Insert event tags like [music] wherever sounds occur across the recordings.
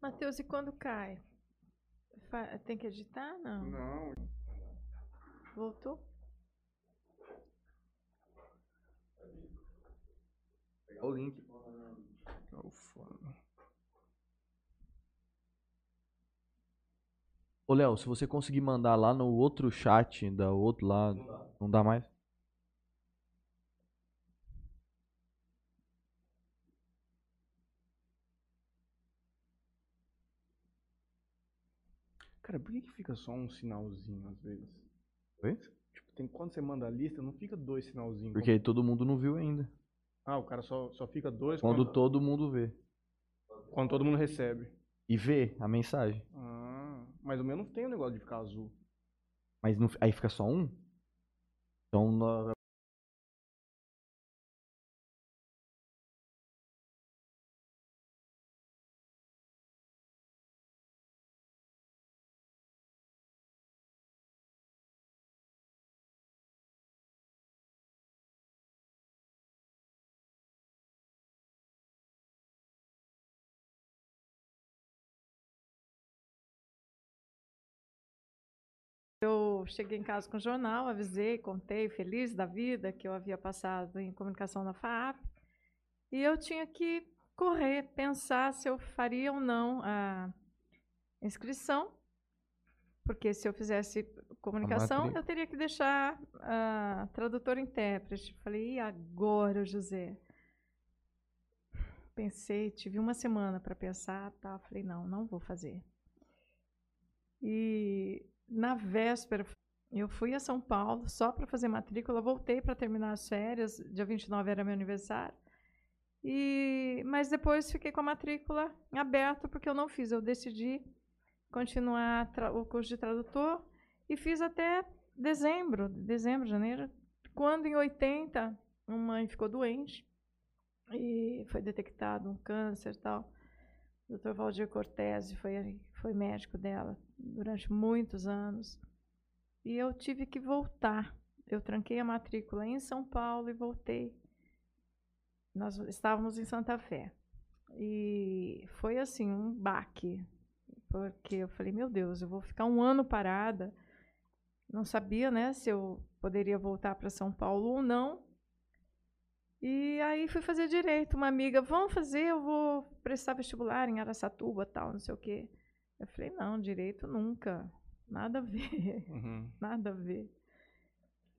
Matheus, e quando cai? Tem que editar? Não. Não. Voltou? Pegar o link. Ô, Léo, se você conseguir mandar lá no outro chat da outro lado, não dá mais? Cara, por que, que fica só um sinalzinho às vezes? Oi? Tipo, tem, quando você manda a lista, não fica dois sinalzinhos. Porque aí todo mundo não viu ainda. Ah, o cara só, só fica dois Quando todo mundo vê. quando todo mundo recebe. E vê a mensagem. Ah, mas o meu não tem o negócio de ficar azul. Mas não- aí fica só um? Então, na- cheguei em casa com o jornal, avisei, contei, feliz da vida, que eu havia passado em comunicação na FAP. E eu tinha que correr, pensar se eu faria ou não a inscrição, porque se eu fizesse comunicação, eu teria que deixar a tradutor intérprete. Falei, e agora, José? Pensei, tive uma semana para pensar, tá? Falei, não, não vou fazer. E na véspera, eu fui a São Paulo só para fazer matrícula, voltei para terminar as férias, dia 29 era meu aniversário. E, mas depois fiquei com a matrícula aberta porque eu não fiz, eu decidi continuar o curso de tradutor e fiz até dezembro, dezembro, janeiro, quando em 80 uma mãe ficou doente e foi detectado um câncer e tal. O Dr. Valdir Cortese foi, foi médico dela durante muitos anos. E eu tive que voltar. Eu tranquei a matrícula em São Paulo e voltei. Nós estávamos em Santa Fé. E foi assim, um baque. Porque eu falei, meu Deus, eu vou ficar um ano parada. Não sabia, né, se eu poderia voltar para São Paulo ou não. E aí fui fazer direito. Uma amiga, vamos fazer, eu vou prestar vestibular em Araçatuba, tal, não sei o quê. Eu falei, não, direito nunca. Nada a ver, Uhum. [laughs] nada a ver.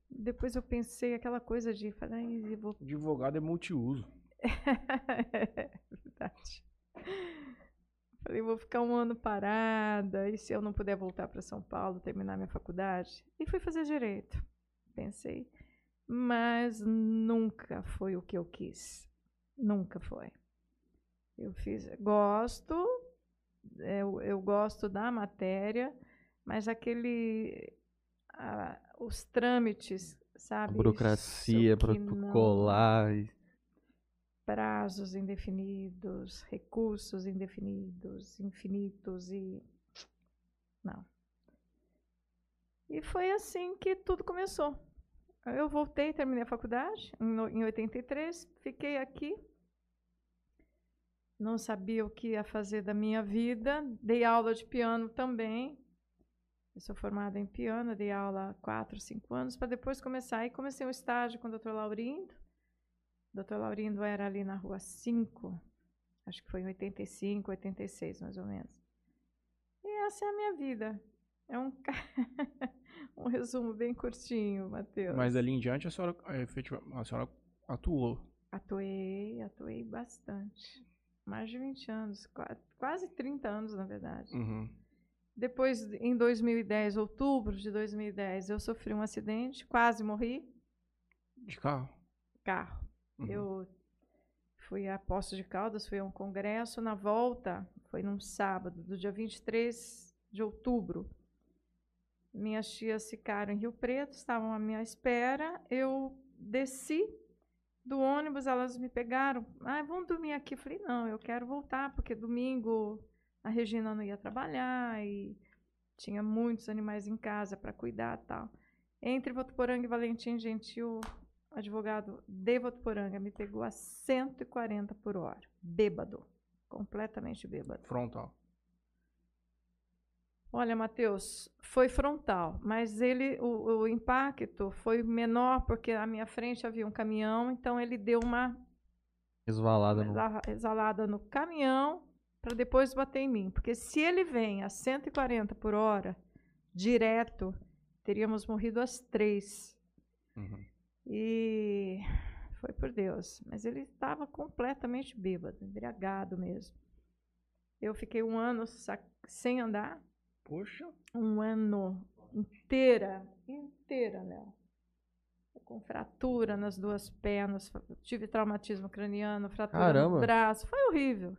Depois eu pensei aquela coisa de, "Ai, eu vou Advogado é multiuso. [laughs] é verdade. Falei, vou ficar um ano parada, e se eu não puder voltar para São Paulo, terminar minha faculdade? E fui fazer direito. Pensei. Mas nunca foi o que eu quis. Nunca foi. Eu fiz. Gosto, eu, eu gosto da matéria, mas aquele. ah, os trâmites, sabe? burocracia, que não- protocolar. e- prazos indefinidos, recursos indefinidos, infinitos e não. E foi assim que tudo começou. Eu voltei, terminei a faculdade em 83, fiquei aqui. Não sabia o que ia fazer da minha vida. Dei aula de piano também. Eu sou formada em piano, dei aula há quatro, cinco anos, para depois começar. E comecei um estágio com o Dr. Laurindo. Dr. Laurindo era ali na rua 5, acho que foi em 85, 86, mais ou menos. E essa é a minha vida. É um, [laughs] um resumo bem curtinho, Matheus. Mas dali em diante a senhora, efetiva- a senhora atuou. Atuei, atuei bastante. Mais de 20 anos, qua- quase 30 anos, na verdade. Uhum. Depois, em 2010, outubro de 2010, eu sofri um acidente, quase morri, De carro? carro. Uhum. Eu fui a Poços de Caldas, fui a um congresso. Na volta, foi num sábado, do dia 23 de outubro. Minhas tias ficaram em Rio Preto, estavam à minha espera. Eu desci do ônibus, elas me pegaram. Ah, vamos dormir aqui. Eu falei, não, eu quero voltar, porque domingo a Regina não ia trabalhar e tinha muitos animais em casa para cuidar tal. Entre Votuporanga e Valentim Gentil, advogado de Votuporanga me pegou a 140 por hora, bêbado, completamente bêbado. Frontal. Olha, Matheus, foi frontal, mas ele, o, o impacto foi menor porque à minha frente havia um caminhão, então ele deu uma Resvalada no. exa- exalada no caminhão para depois bater em mim. Porque se ele vem a 140 por hora, direto, teríamos morrido às três. Uhum. E foi por Deus. Mas ele estava completamente bêbado, embriagado mesmo. Eu fiquei um ano sem andar, Poxa. um ano inteira, inteira, Léo. Com fratura nas duas pernas, tive traumatismo craniano, fratura Caramba. no braço. Foi horrível.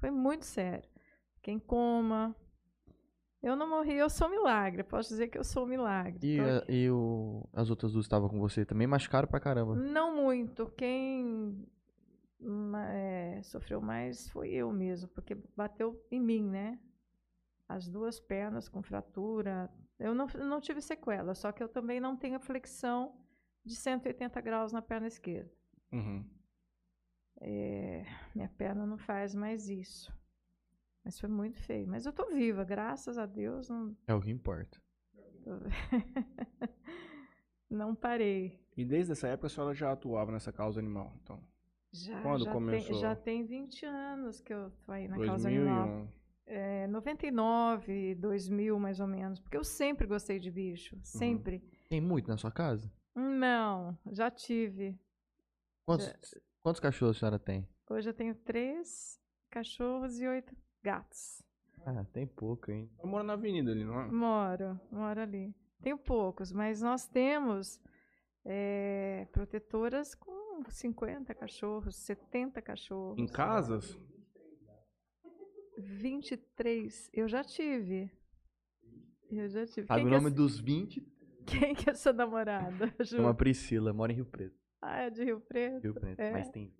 Foi muito sério. Fiquei em coma. Eu não morri, eu sou um milagre. Posso dizer que eu sou um milagre. E, a- e o, as outras duas estavam com você também? Machucaram pra caramba. Não muito. Quem é, sofreu mais foi eu mesmo, porque bateu em mim, né? As duas pernas com fratura. Eu não, não tive sequela, só que eu também não tenho flexão de 180 graus na perna esquerda. Uhum. É, minha perna não faz mais isso. Mas foi muito feio. Mas eu tô viva, graças a Deus. Não, É o que importa. [laughs] não parei. E desde essa época a senhora já atuava nessa causa animal, então. Já, Quando já, começou? Tem, já tem 20 anos que eu tô aí na causa animal. 2001. É, 99, 2000 mais ou menos. Porque eu sempre gostei de bicho. Sempre. Tem muito na sua casa? Não, já tive. Quantos, quantos cachorros a senhora tem? Hoje eu tenho três cachorros e oito gatos. Ah, tem pouco, hein? Eu moro na avenida ali, não é? Moro, moro ali. Tenho poucos, mas nós temos é, protetoras com 50 cachorros, 70 cachorros. Em casas? 23. Eu já tive. Eu já tive. Sabe Quem, o é, nome dos 20? quem que é sua namorada? [laughs] Ju? Chama Priscila, mora em Rio Preto. Ah, é de Rio Preto? Rio Preto, É. mas tem.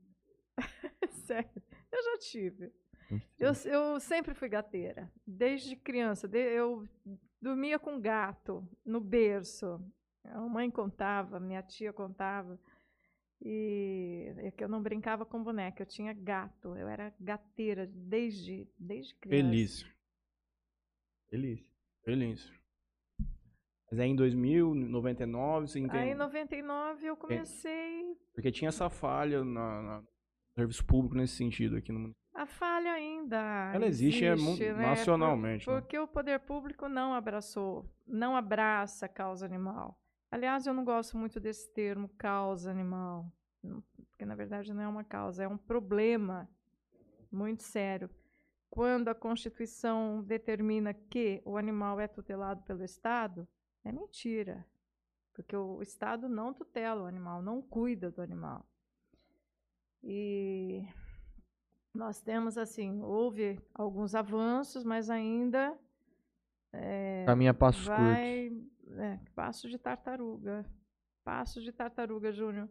[laughs] Sério. Eu já tive. 20. Eu, eu sempre fui gateira. Desde criança. eu dormia com gato no berço. A mãe contava, minha tia contava. E é que eu não brincava com boneca, eu tinha gato. Eu era gateira desde, desde criança. Feliz. Feliz. Feliz. Mas aí em 2000, 99, você entende? Aí em 99 eu comecei. Porque tinha essa falha na, na- no serviço público nesse sentido aqui no mundo. A falha ainda. Ela existe, é mu- né? nacionalmente, Por- né? porque o poder público não abraçou, não abraça a causa animal. Aliás, eu não gosto muito desse termo causa animal, porque na verdade não é uma causa, é um problema muito sério. Quando a Constituição determina que o animal é tutelado pelo Estado, é mentira. Porque o Estado não tutela o animal, não cuida do animal. E nós temos, assim, houve alguns avanços, mas ainda Caminha passos curtos. Vai. É, passo de tartaruga. Passo de tartaruga, Júnior.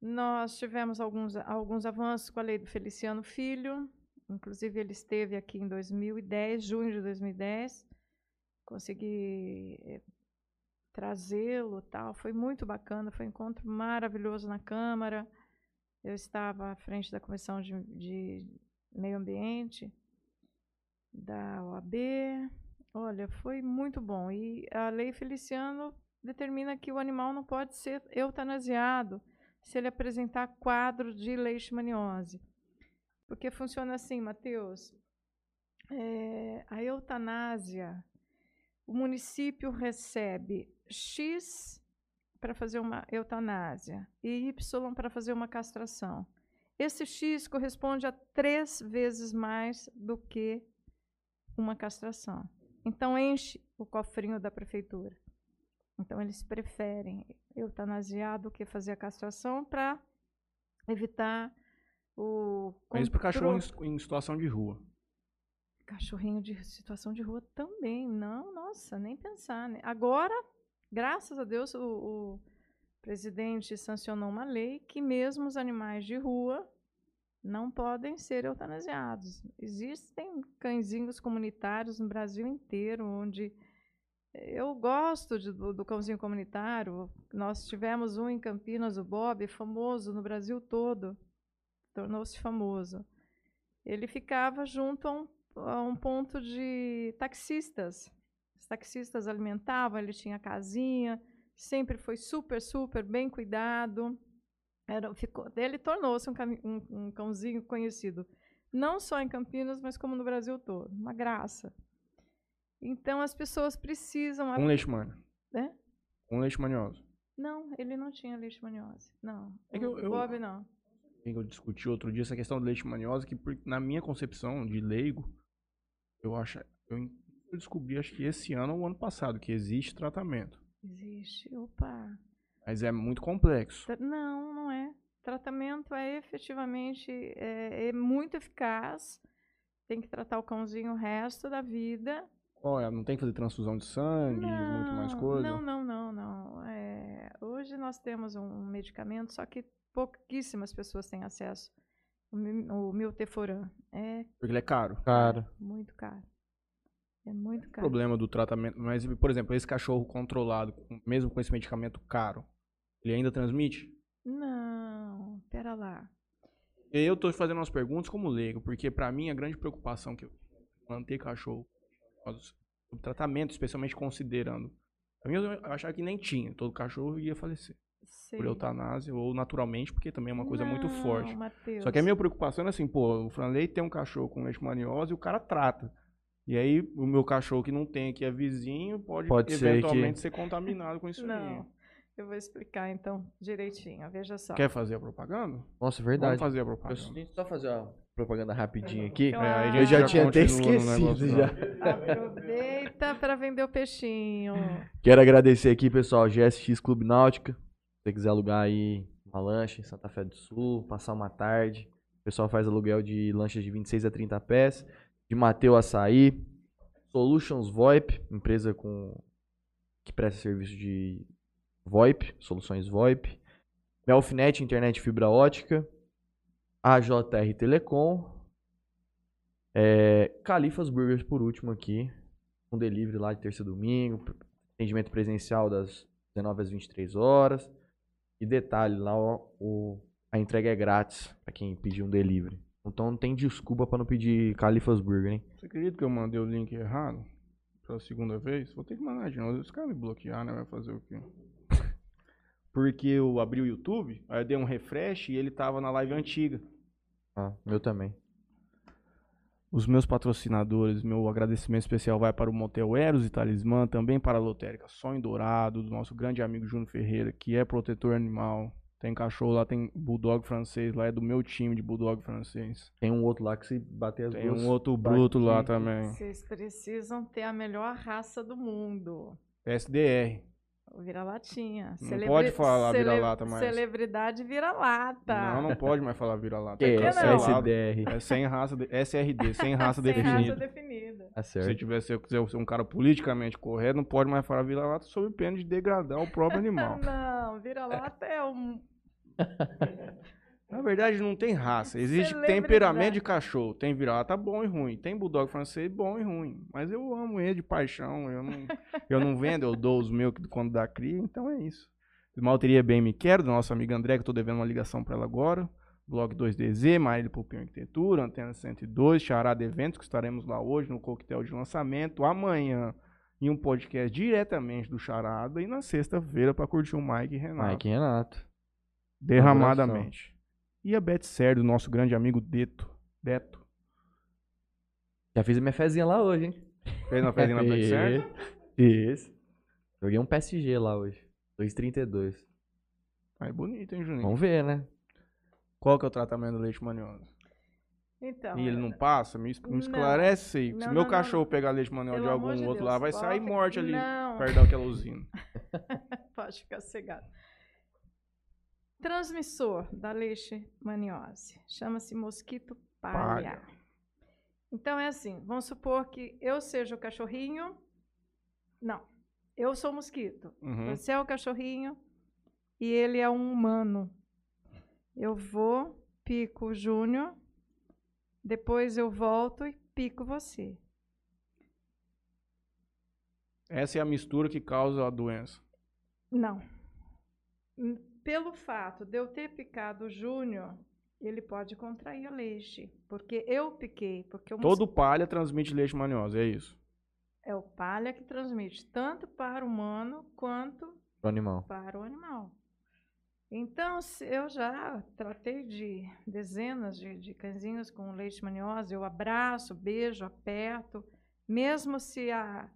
Nós tivemos alguns, alguns avanços com a lei do Feliciano Filho. Inclusive, ele esteve aqui em 2010, junho de 2010. Consegui eh, trazê-lo tal. Foi muito bacana, foi um encontro maravilhoso na Câmara. Eu estava à frente da Comissão de, de Meio Ambiente da OAB. Olha, foi muito bom. E a lei Feliciano determina que o animal não pode ser eutanasiado se ele apresentar quadro de leishmaniose. Porque funciona assim, Matheus. É, a eutanásia, o município recebe X para fazer uma eutanásia e Y para fazer uma castração. Esse X corresponde a três vezes mais do que uma castração. Então, enche o cofrinho da prefeitura. Então, eles preferem eutanasiar do que fazer a castração para evitar o. Mas para cachorro em, em situação de rua. Cachorrinho de situação de rua também. Não, nossa, nem pensar. Né? Agora, graças a Deus, o, o presidente sancionou uma lei que mesmo os animais de rua não podem ser eutanasiados. Existem cãezinhos comunitários no Brasil inteiro, onde eu gosto de- do, do cãozinho comunitário. Nós tivemos um em Campinas, o Bob, famoso no Brasil todo, tornou-se famoso. Ele ficava junto a um a um ponto de taxistas. Os taxistas alimentavam, ele tinha casinha, sempre foi super, super bem cuidado. Era, ficou, ele tornou-se um, um- um cãozinho conhecido, não só em Campinas, mas como no Brasil todo. Uma graça. Então, as pessoas precisam... Um leishmania. É? Um leishmanioso. Não, ele não tinha leishmaniose. Não. É eu- eu- Bob não. eu discuti outro dia essa questão da leishmaniose, que por- na minha concepção de leigo, eu acho, eu descobri acho que esse ano ou ano passado que existe tratamento, Existe. Opa. Mas é muito complexo. Não, não é. Tratamento é efetivamente é, é muito eficaz. Tem que tratar o cãozinho o resto da vida. Qual é? Não tem que fazer transfusão de sangue, muito mais Não, coisa. Não, não, não, não. É, hoje nós temos um medicamento, só que pouquíssimas pessoas têm acesso. O, mi- o milteforam. É Porque ele é caro. Cara, muito caro. É muito O caro. problema do tratamento, mas por exemplo, esse cachorro controlado, mesmo com esse medicamento caro, ele ainda transmite? Não, pera lá. E eu tô fazendo umas perguntas como leigo, porque pra mim a grande preocupação que eu manter cachorro o tratamento, especialmente considerando. Pra mim eu achava que nem tinha, todo cachorro ia falecer Sei. por eutanásia ou naturalmente, porque também é uma coisa muito Não, forte. Mateus. Só que a minha preocupação é assim, pô, o Franley tem um cachorro com leishmaniose e o cara trata. E aí o meu cachorro que não tem aqui é vizinho, pode, Pode ser eventualmente que- ser contaminado com isso aí. Eu vou explicar então direitinho. Veja só. Quer fazer a propaganda? nossa, Vamos verdade. fazer a Eu propaganda. só fazer uma propaganda rapidinho aqui. Então, É, Eu já já tinha até esquecido já. Aproveita para vender o peixinho. Quero agradecer aqui, pessoal, GSX Clube Náutica. Se você quiser alugar aí uma lancha em Santa Fé do Sul, passar uma tarde. O pessoal faz aluguel de lanchas de 26 a 30 pés. De Mateu Açaí. Solutions VoIP, empresa com que presta serviço de VoIP, soluções VoIP. Melfinet, internet fibra ótica. AJR Telecom. É, Califas Burgers por último aqui. Um delivery lá de terça a domingo. Atendimento presencial das 19 às 23 horas. E detalhe, lá ó, o, a entrega é grátis para quem pedir um delivery. Então não tem desculpa para não pedir Califas Burger, hein? Você acredita que eu mandei o link errado? Pela segunda vez? Vou ter que mandar de novo. Os caras me bloquear, né? Vai fazer o quê? Porque eu abri o YouTube, aí eu dei um refresh e ele tava na live antiga. Ah, meu também. Os meus patrocinadores, meu agradecimento especial vai para o Motel Eros e Talismã, também para a Lotérica Sonho Dourado, do nosso grande amigo Júnior Ferreira, que é protetor animal. Tem cachorro lá, tem bulldog francês, lá é do meu time de bulldog francês. Tem um outro lá que se bater as Tem duas. um outro bruto lá também. Vocês precisam ter a melhor raça do mundo. SDR. Vira-latinha. Não pode falar vira-lata mais. Celebridade vira-lata. Não, não pode mais falar vira-lata. É, cancelado. não? SDR. É sem raça, de- SRD, [laughs] sem raça Sem definida. raça definida. Tá Se certo. tivesse, eu quiser ser um cara politicamente correto, não pode mais falar vira-lata sob pena de degradar o próprio [laughs] animal. Não, vira-lata é um. [laughs] Na verdade, não tem raça. Existe temperamento de cachorro. Tem vira-lata bom e ruim. Tem bulldog francês bom e ruim. Mas eu amo ele de paixão. Eu não, [laughs] eu não vendo, eu dou os meus quando dá cria. Então é isso. Malteria Bem Me Quero, da nossa amiga André, que eu tô devendo uma ligação pra ela agora. Blog 2DZ, Marília Pupim Arquitetura, Antena 102, Charada Eventos, que estaremos lá hoje no coquetel de lançamento. Amanhã, em um podcast diretamente do Charada. E na sexta-feira, pra curtir o Mike e Renato. Mike Renato. Derramadamente. E a Betsério, do nosso grande amigo Deto. Deto. Já fiz a minha fezinha lá hoje, hein? Fez uma fezinha na Betsério? [laughs] Isso. Joguei um PSG lá hoje. 2,32. Aí bonito, hein, Juninho? Vamos ver, né? Qual que é o tratamento do leite manioso? Então. E ele não passa? Me, me esclarece aí. Se Não, meu não, cachorro não. pegar leite manioso de algum de outro Deus, lá, vai sair morte ali. Não. Perto daquela usina. [laughs] Pode ficar cegado. Transmissor da leishmaniose chama-se mosquito palha. Palha. Então é assim, vamos supor que eu seja o cachorrinho. Não, eu sou o mosquito. Uhum. Você é o cachorrinho e ele é um humano. Eu vou, pico o Júnior, depois eu volto e pico você. Essa é a mistura que causa a doença. Não. Pelo fato de eu ter picado o Júnior, ele pode contrair a leite. Porque eu piquei. Porque o Todo palha transmite leishmaniose, é isso? É o palha que transmite tanto para o humano quanto O animal. para o animal. Então, se eu já tratei de dezenas de, de cãezinhos com leishmaniose, eu abraço, beijo, aperto, mesmo se a,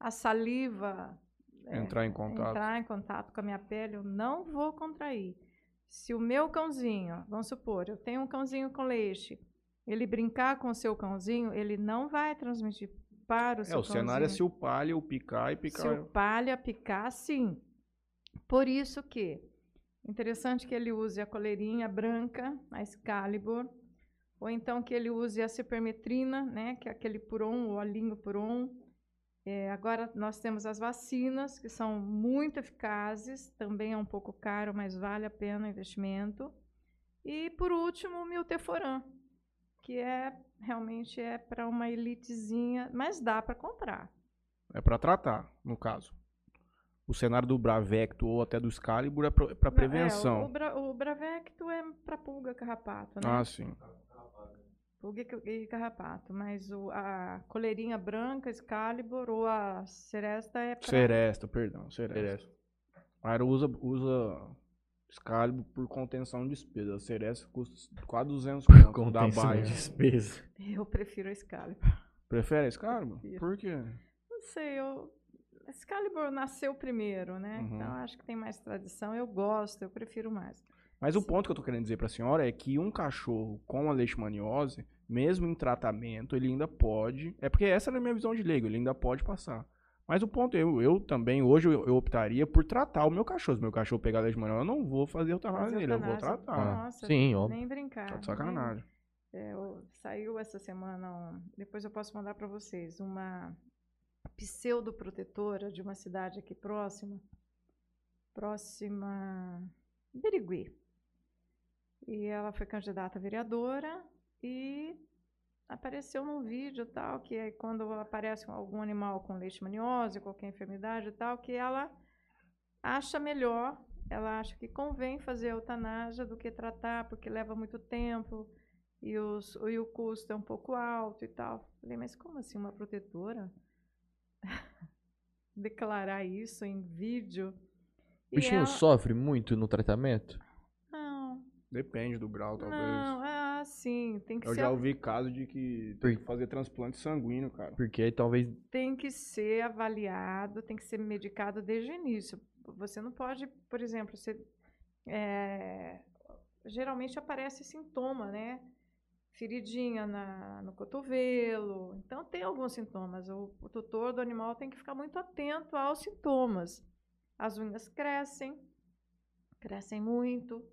a saliva Entrar em contato. entrar em contato com a minha pele, eu não vou contrair. Se o meu cãozinho, vamos supor, eu tenho um cãozinho com leite, ele brincar com o seu cãozinho, ele não vai transmitir para o É, seu o cenário é cãozinho. se o palha, o picar e picar. Se o palha picar, sim. Por isso que interessante que ele use a coleirinha branca, a Excalibur, ou então que ele use a cipermetrina, né, que é aquele puron, o olhinho puron. É, agora nós temos as vacinas, que são muito eficazes, também é um pouco caro, mas vale a pena o investimento. E por último, o milteforam, que é realmente é para uma elitezinha, mas dá para comprar. É pra tratar, no caso. O cenário do Bravecto ou até do Excalibur é pra, pra Não, prevenção. É, o, o, Bra- o Bravecto é para pulga carrapato, né? Ah, sim. Pulga e ca- carrapato. Mas o, a coleirinha branca, Excalibur ou a Seresta é para. Seresta, perdão, Seresta. A Aero usa, usa Excalibur por contenção de despesa. A Seresta custa quase 200 conto da Contenção de despesa. Eu prefiro a Excalibur. Prefere Excalibur? Prefiro. Por quê? Não sei, eu. Excalibur nasceu primeiro, né? Uhum. Então acho que tem mais tradição. Eu gosto, eu prefiro mais. Mas o ponto que eu tô querendo dizer pra senhora é que um cachorro com a leishmaniose, mesmo em tratamento, ele ainda pode. É porque essa era a minha visão de leigo, ele ainda pode passar. Mas o ponto, eu, eu também, hoje eu, eu optaria por tratar o meu cachorro. Se meu cachorro pegar leishmaniose, eu não vou fazer eutanásia nele, eu vou tratar. Nossa, Sim, óbvio. nem brincar. Tá de nem sacanagem. É, o- saiu essa semana, um- depois eu posso mandar para vocês, uma pseudoprotetora de uma cidade aqui próxima, próxima Birigui. E ela foi candidata a vereadora e apareceu num vídeo tal, que é quando aparece algum animal com leishmaniose, qualquer enfermidade e tal, que ela acha melhor, ela acha que convém fazer a eutanásia do que tratar, porque leva muito tempo, e, os, e o custo é um pouco alto e tal. Falei, mas como assim uma protetora [laughs] declarar isso em vídeo? O bichinho ela- sofre muito no tratamento? Depende do grau, talvez. não, é assim, tem que Eu ser, já ouvi casos de que tem que fazer transplante sanguíneo, cara. Porque aí talvez. tem que ser avaliado, tem que ser medicado desde o início. Você não pode, por exemplo, você, é, geralmente aparece sintoma, né? Feridinha na, no cotovelo. Então, tem alguns sintomas. O, o tutor do animal tem que ficar muito atento aos sintomas. As unhas crescem, crescem muito.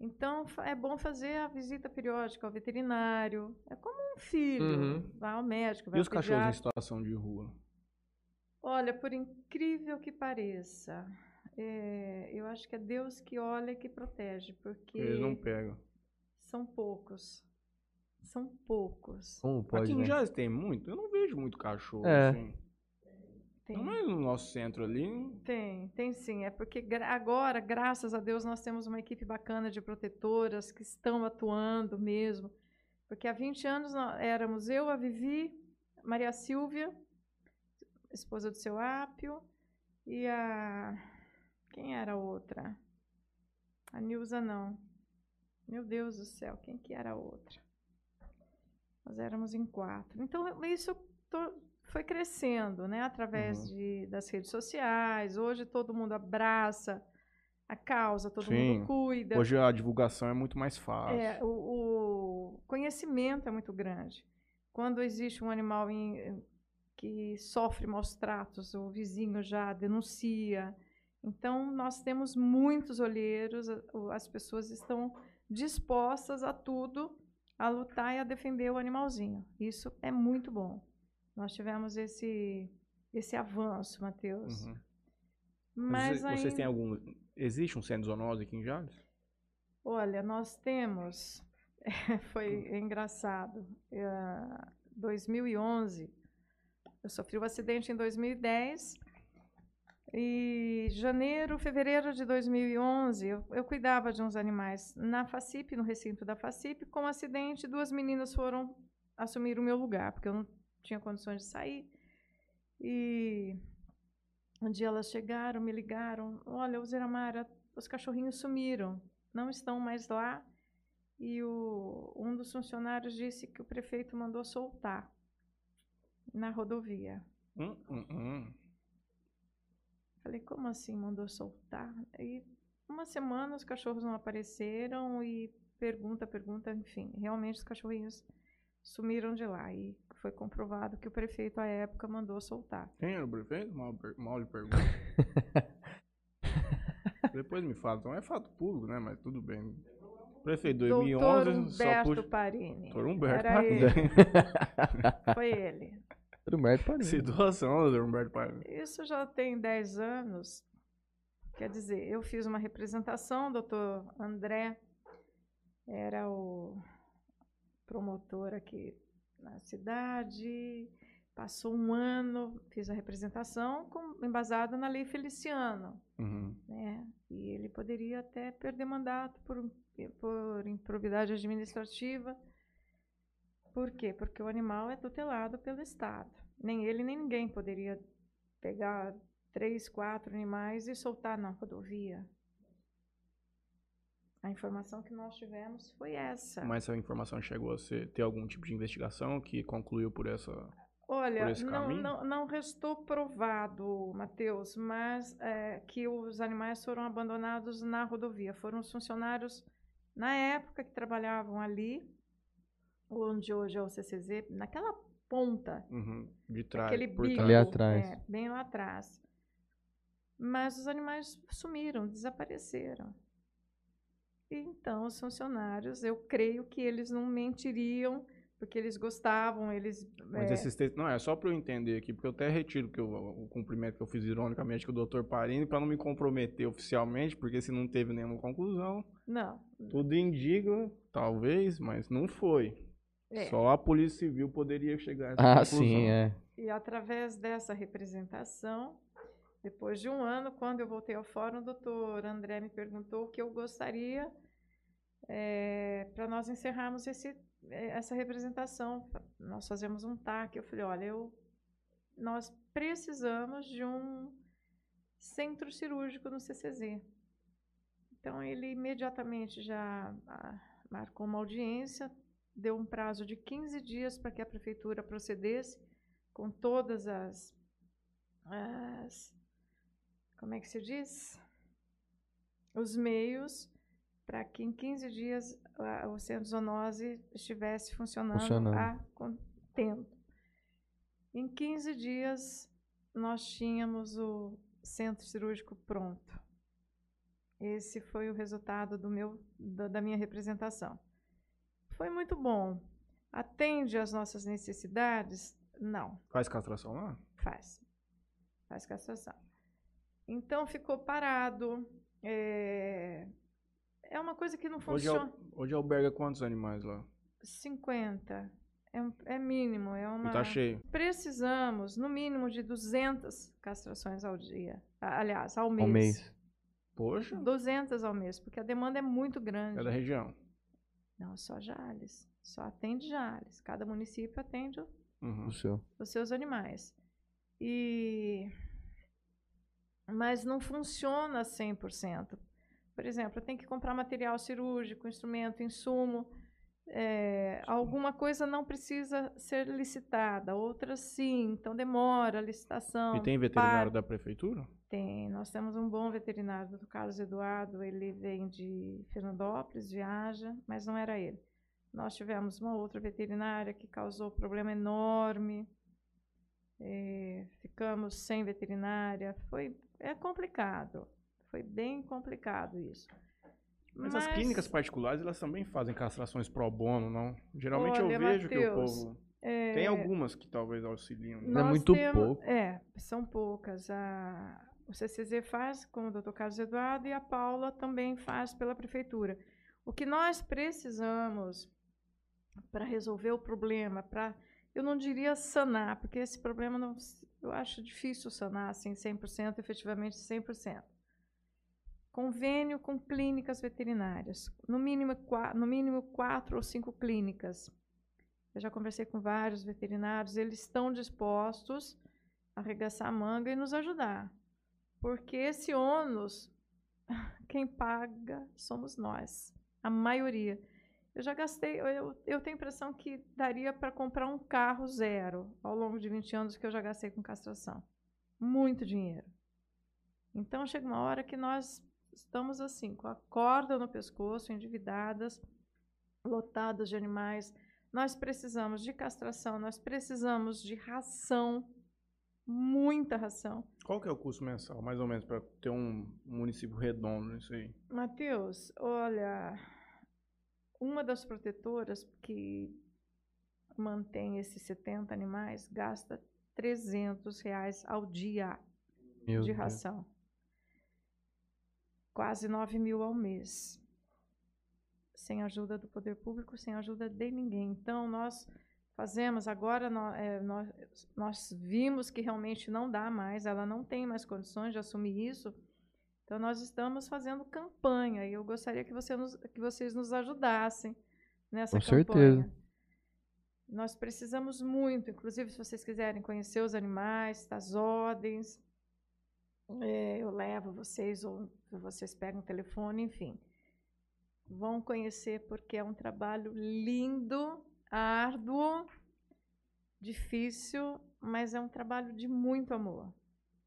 Então, é bom fazer a visita periódica ao veterinário. É como um filho. Uhum. Vai ao médico, vai E os cachorros em pediatra. situação de rua? Olha, por incrível que pareça, é, eu acho que é Deus que olha e que protege, porque Eles não pegam. são poucos. São poucos. Como pode, Aqui em né? Jazz tem muito? Eu não vejo muito cachorro, É. assim. Tem, Não é no nosso centro ali. tem, tem sim. É porque agora, graças a Deus, nós temos uma equipe bacana de protetoras que estão atuando mesmo. Porque há 20 anos nó- éramos eu, a Vivi, Maria Silvia, esposa do seu Ápio, e a. Quem era a outra? A Nilza não. Meu Deus do céu, quem que era a outra? Nós éramos em quatro. Então, isso foi crescendo, né? Através Uhum. de, das redes sociais. Hoje todo mundo abraça a causa, todo Sim. mundo cuida. Hoje a divulgação é muito mais fácil. É, o, o conhecimento é muito grande. Quando existe um animal em- que sofre maus tratos, o vizinho já denuncia. Então, nós temos muitos olheiros, as pessoas estão dispostas a tudo, a lutar e a defender o animalzinho. Isso é muito bom. Nós tivemos esse, esse avanço, Matheus. Uhum. Mas Vocês, vocês têm ainda- algum. Existe um centro zoonose aqui em Jales? Olha, nós temos. [laughs] Foi engraçado. Em 2011, eu sofri um acidente em 2010 E janeiro, fevereiro de 2011, eu, eu cuidava de uns animais na FACIP, no recinto da FACIP. Com um acidente, duas meninas foram assumir o meu lugar, porque eu não tinha condições de sair. E um dia elas chegaram, me ligaram: Olha, Zeramara, os cachorrinhos sumiram, não estão mais lá. E o, um dos funcionários disse que o prefeito mandou soltar na rodovia. Hum, hum, hum. Falei, como assim mandou soltar? E uma semana os cachorros não apareceram e pergunta, pergunta, enfim, realmente os cachorrinhos sumiram de lá e foi comprovado que o prefeito à época mandou soltar. Quem era o prefeito? Mal, mal lhe pergunto. [laughs] Depois me fala. Então é fato público, né? Mas tudo bem. Prefeito Doutor 2011, só Humberto puxa... Parini. Doutor Humberto Era Parini. ele, [laughs] foi ele. Humberto Parini. Situação, doutor Humberto Parini. Isso já tem 10 anos. Quer dizer, eu fiz uma representação, o doutor André era o promotor aqui na cidade. Passou um ano, fiz a representação com, embasada na lei Feliciano. Uhum. Né? E ele poderia até perder mandato por, por improbidade administrativa. Por quê? Porque o animal é tutelado pelo Estado. Nem ele, nem ninguém poderia pegar três, quatro animais e soltar na rodovia. A informação que nós tivemos foi essa. Mas essa informação chegou a ser, ter algum tipo de investigação que concluiu por essa. Olha, por esse não, caminho? não, não restou provado, Matheus, mas é, que os animais foram abandonados na rodovia. Foram os funcionários, na época, que trabalhavam ali, onde hoje é o CCZ, naquela ponta, Uhum, de trás. aquele por bico. Ali atrás. é, bem lá atrás. Mas os animais sumiram, desapareceram. Então, os funcionários, eu creio que eles não mentiriam, porque eles gostavam, eles... Mas é, esses textos. Não, é só pra eu entender aqui, porque eu até retiro que eu- o cumprimento que eu fiz ironicamente com o doutor Parini, pra não me comprometer oficialmente, porque se não teve nenhuma conclusão, Não, tudo indica, talvez, mas não foi. É. Só a Polícia Civil poderia chegar a essa Ah, conclusão. sim, é. E através dessa representação, depois de um ano, quando eu voltei ao fórum, o doutor André me perguntou o que eu gostaria para nós encerrarmos esse, eh, essa representação. Nós fazemos um TAC. Eu falei, olha, eu, nós precisamos de um centro cirúrgico no CCZ. Então, ele imediatamente já ah, marcou uma audiência, deu um prazo de 15 dias para que a prefeitura procedesse com todas as, as como é que se diz? Os meios para que em 15 dias a- o centro zoonose estivesse funcionando, Funcionando. a contento. Em 15 dias nós tínhamos o centro cirúrgico pronto. Esse foi o resultado do meu, da, da minha representação. Foi muito bom. Atende às nossas necessidades? Não, Faz castração lá? faz. Faz castração. Então ficou parado. É, é uma coisa que não Hoje, funciona. al- hoje alberga quantos animais lá? 50. É, é mínimo. É uma... E tá cheio. Precisamos, no mínimo, de 200 castrações ao dia. Aliás, ao mês. Ao mês. Poxa, 200 ao mês, porque a demanda é muito grande. é da região. Não, só Jales. Só atende Jales. Cada município atende Uhum. O seu. os seus animais. E mas não funciona 100%. Por exemplo, eu tenho que comprar material cirúrgico, instrumento, insumo. É, alguma coisa não precisa ser licitada, outras sim, então demora a licitação. E tem veterinário paga. da prefeitura? Tem, nós temos um bom veterinário, o. Carlos Eduardo, ele vem de Fernandópolis, viaja, mas não era ele. Nós tivemos uma outra veterinária que causou problema enorme, eh, ficamos sem veterinária, foi, é complicado, foi bem complicado isso. Mas, as clínicas particulares, elas também fazem castrações pro bono, não? Geralmente Olha, eu vejo que o povo... é, Tem algumas que talvez auxiliam. né? Não é muito temos- pouco. É, são poucas. A, o CCZ faz com o Dr. Carlos Eduardo e a Paula também faz pela prefeitura. O que nós precisamos para resolver o problema, para eu não diria sanar, porque esse problema não, Eu acho difícil sanar assim 100%, efetivamente 100%. Convênio com clínicas veterinárias, no mínimo, no mínimo quatro ou cinco clínicas. Eu já conversei com vários veterinários, eles estão dispostos a arregaçar a manga e nos ajudar. Porque esse ônus, [laughs] quem paga somos nós, a maioria. Eu já gastei, eu, eu tenho a impressão que daria para comprar um carro zero ao longo de 20 anos que eu já gastei com castração. Muito dinheiro. Então chega uma hora que nós estamos assim, com a corda no pescoço, endividadas, lotadas de animais. Nós precisamos de castração, nós precisamos de ração muita ração. Qual que é o custo mensal, mais ou menos, para ter um município redondo nisso aí? Matheus, olha, uma das protetoras que mantém esses 70 animais gasta 300 reais ao dia Meu de ração. Deus. Quase 9 mil ao mês. Sem ajuda do poder público, sem ajuda de ninguém. Então, nós fazemos. Agora nós, é, nós, nós, vimos que realmente não dá mais, ela não tem mais condições de assumir isso. Então, nós estamos fazendo campanha e eu gostaria que, você nos, que vocês nos ajudassem nessa Com campanha. certeza. Nós precisamos muito, inclusive, se vocês quiserem conhecer os animais, as ordens, é, eu levo vocês, ou vocês pegam o telefone, enfim. Vão conhecer, porque é um trabalho lindo árduo, difícil, mas é um trabalho de muito amor.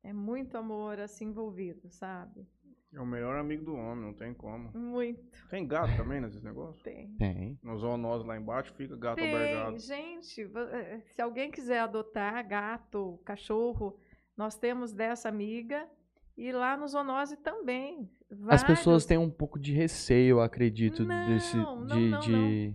É muito amor assim envolvido, sabe? É o melhor amigo do homem, não tem como. Muito. Tem gato também nesses negócios? Tem. Tem. Nos zoonoses lá embaixo fica gato tem. albergado. Gente, eh, se alguém quiser adotar gato, cachorro, nós temos dessa amiga. E lá no zoonose também. Vários... As pessoas têm um pouco de receio, acredito, não, desse, não, de, não, de...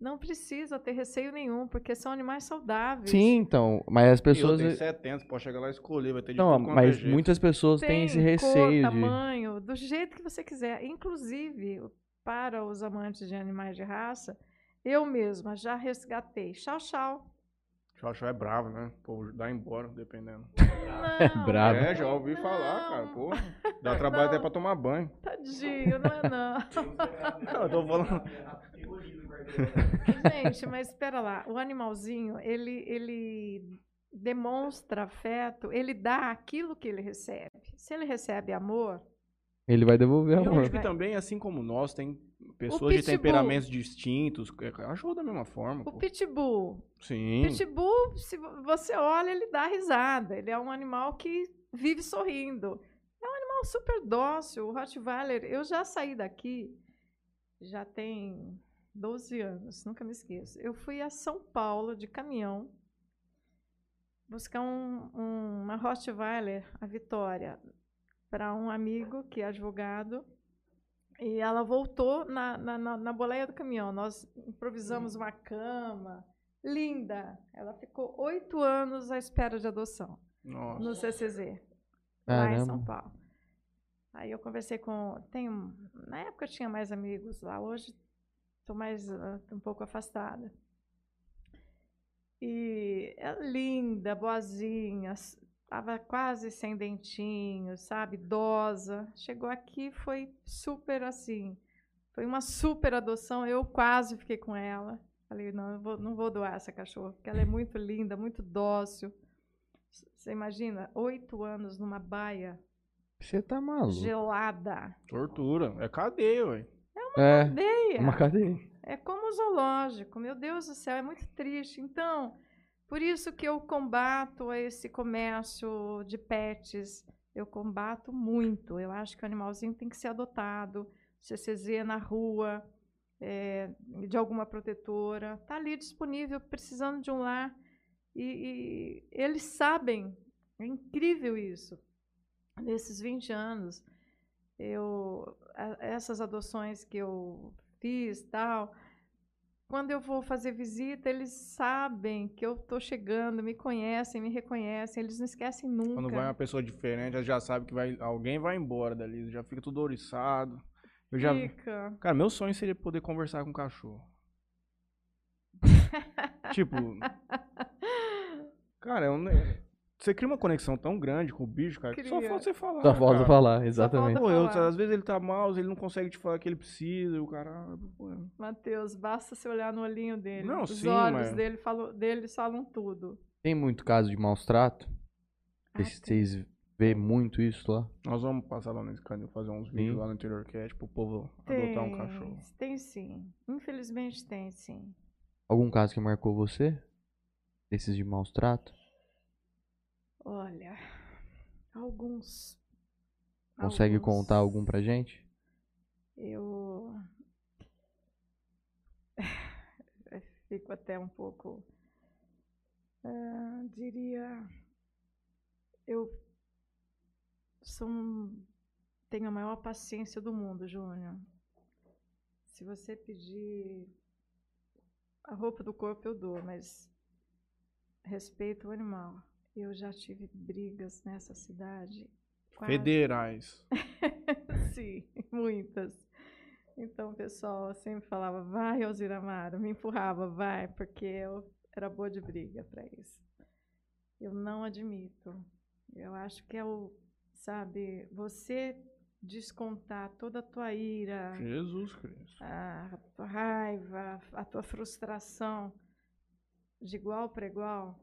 Não precisa ter receio nenhum, porque são animais saudáveis. Sim, então, mas as pessoas... E tem 70, pode chegar lá e escolher, vai ter de Não, mas jeito. muitas pessoas tem têm esse cor, receio de... tamanho, do jeito que você quiser. Inclusive, para os amantes de animais de raça, eu mesma já resgatei Chau Chau é bravo, né? O povo dá embora, dependendo. [laughs] Não, É [laughs] bravo. É, já ouvi falar, cara. Pô, [laughs] dá trabalho Não. até pra tomar banho. Tadinho, não é não. Não, eu tô falando... Gente, mas espera lá. O animalzinho, ele, ele demonstra afeto, ele dá aquilo que ele recebe. Se ele recebe amor, Ele vai devolver Eu amor. acho que também, assim como nós, tem pessoas de temperamentos distintos. Ajuda da mesma forma. o pô. pitbull, Sim. Pitbull, se vo- você olha, ele dá risada. Ele é um animal que vive sorrindo. É um animal super dócil. O Rottweiler, eu já saí daqui, já tem 12 anos, nunca me esqueço. Eu fui a São Paulo de caminhão buscar um, um- uma Rottweiler, a Vitória, para um amigo que é advogado. E ela voltou na, na, na, na boleia do caminhão. Nós improvisamos uma cama. Linda. Ela ficou oito anos à espera de adoção Nossa. no CCZ, lá em São Caramba. Paulo. Aí eu conversei com. Tem, na época eu tinha mais amigos lá, hoje estou mais ah, um pouco afastada. E é linda, boazinha, estava quase sem dentinhos, sabe? Idosa. Chegou aqui, foi super assim. Foi uma super adoção. Eu quase fiquei com ela. Falei, não, eu vou, não vou doar essa cachorra, porque ela é muito linda, muito dócil. Você imagina, oito anos numa baia Você tá maluco. gelada. Tortura. É cadeia, ué. É, Cadeia. uma cadeia. É como o zoológico. Meu Deus do céu, é muito triste. Então, por isso que eu combato esse comércio de pets. Eu combato muito. Eu acho que o animalzinho tem que ser adotado. CCZ na rua, é, de alguma protetora. Está ali disponível, precisando de um lar. E, e eles sabem. É incrível isso. Nesses 20 anos, eu, essas adoções que eu fiz tal, quando eu vou fazer visita, eles sabem que eu estou chegando, me conhecem, me reconhecem, eles não esquecem nunca. Quando vai uma pessoa diferente, já sabe que vai, alguém vai embora dali. Já fica tudo oriçado. Eu já... Fica. Cara, meu sonho seria poder conversar com o cachorro. [laughs] tipo, [laughs] cara, eu, ne- você cria uma conexão tão grande com o bicho, cara, que só falta você falar. Só falta falar, exatamente. falta- Pô, eu, às vezes ele tá mal, ele não consegue te falar que ele precisa, e o cara. pô, Matheus, basta você olhar no olhinho dele. Não, Os sim, olhos mas- dele, falam, deles falam tudo. Tem muito caso de maus trato? Ah, Vocês vê muito isso lá? Nós vamos passar lá nesse canil, fazer uns vídeos lá no interior que é tipo o povo adotar um cachorro. Tem sim. Infelizmente tem sim. Algum caso que marcou você? Desses de maus trato? Olha, alguns. Consegue alguns contar algum pra gente? Eu. [laughs] Fico até um pouco. ah, diria. Eu sou um- tenho a maior paciência do mundo, Júnior. Se você pedir a roupa do corpo, eu dou, mas respeito o animal. Eu já tive brigas nessa cidade. quase Federais. [laughs] Sim, muitas. Então o pessoal sempre falava, vai, Alzira Amaro, me empurrava, vai, porque eu era boa de briga para isso. Eu não admito. Eu acho que é o, sabe, você descontar toda a tua ira, Jesus Cristo. a tua raiva, a tua frustração de igual para igual,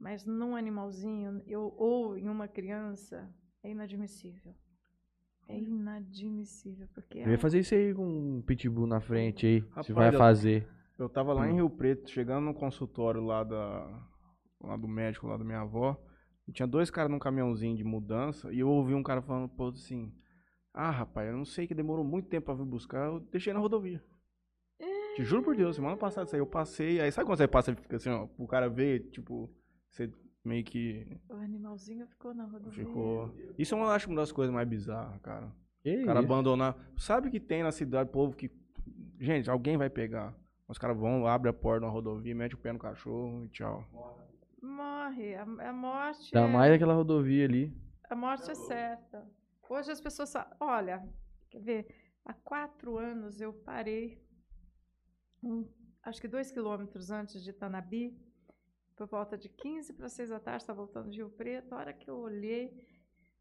mas num animalzinho eu, ou em uma criança, é inadmissível. É inadmissível, porque é Eu ia um- fazer isso aí com um pitbull na frente aí. Rapaz, Se vai eu- fazer. Eu tava lá em Hum. Rio Preto, chegando no consultório lá da lá do médico lá da minha avó, e tinha dois caras num caminhãozinho de mudança, e eu ouvi um cara falando pro outro assim: "Ah, rapaz, eu não sei que demorou muito tempo pra vir buscar, eu deixei na rodovia". Te juro por Deus, semana passada isso aí eu passei, aí sabe quando você passa e fica assim, ó, o cara vê, tipo, você meio que o animalzinho ficou na rodovia. ficou. Isso eu acho uma das coisas mais bizarras, cara. Que O cara isso? abandonar. Sabe que tem na cidade povo que. Gente, alguém vai pegar. Os caras vão, abre a porta na rodovia, mete o pé no cachorro e tchau. Morre, a, a morte Ainda é, mais aquela rodovia ali. a morte é certa. Hoje as pessoas olha, quer ver, há quatro anos eu parei, um- acho que dois quilômetros antes de Tanabi, por volta de 15 para 6 da tarde, estava voltando de Rio Preto, a hora que eu olhei,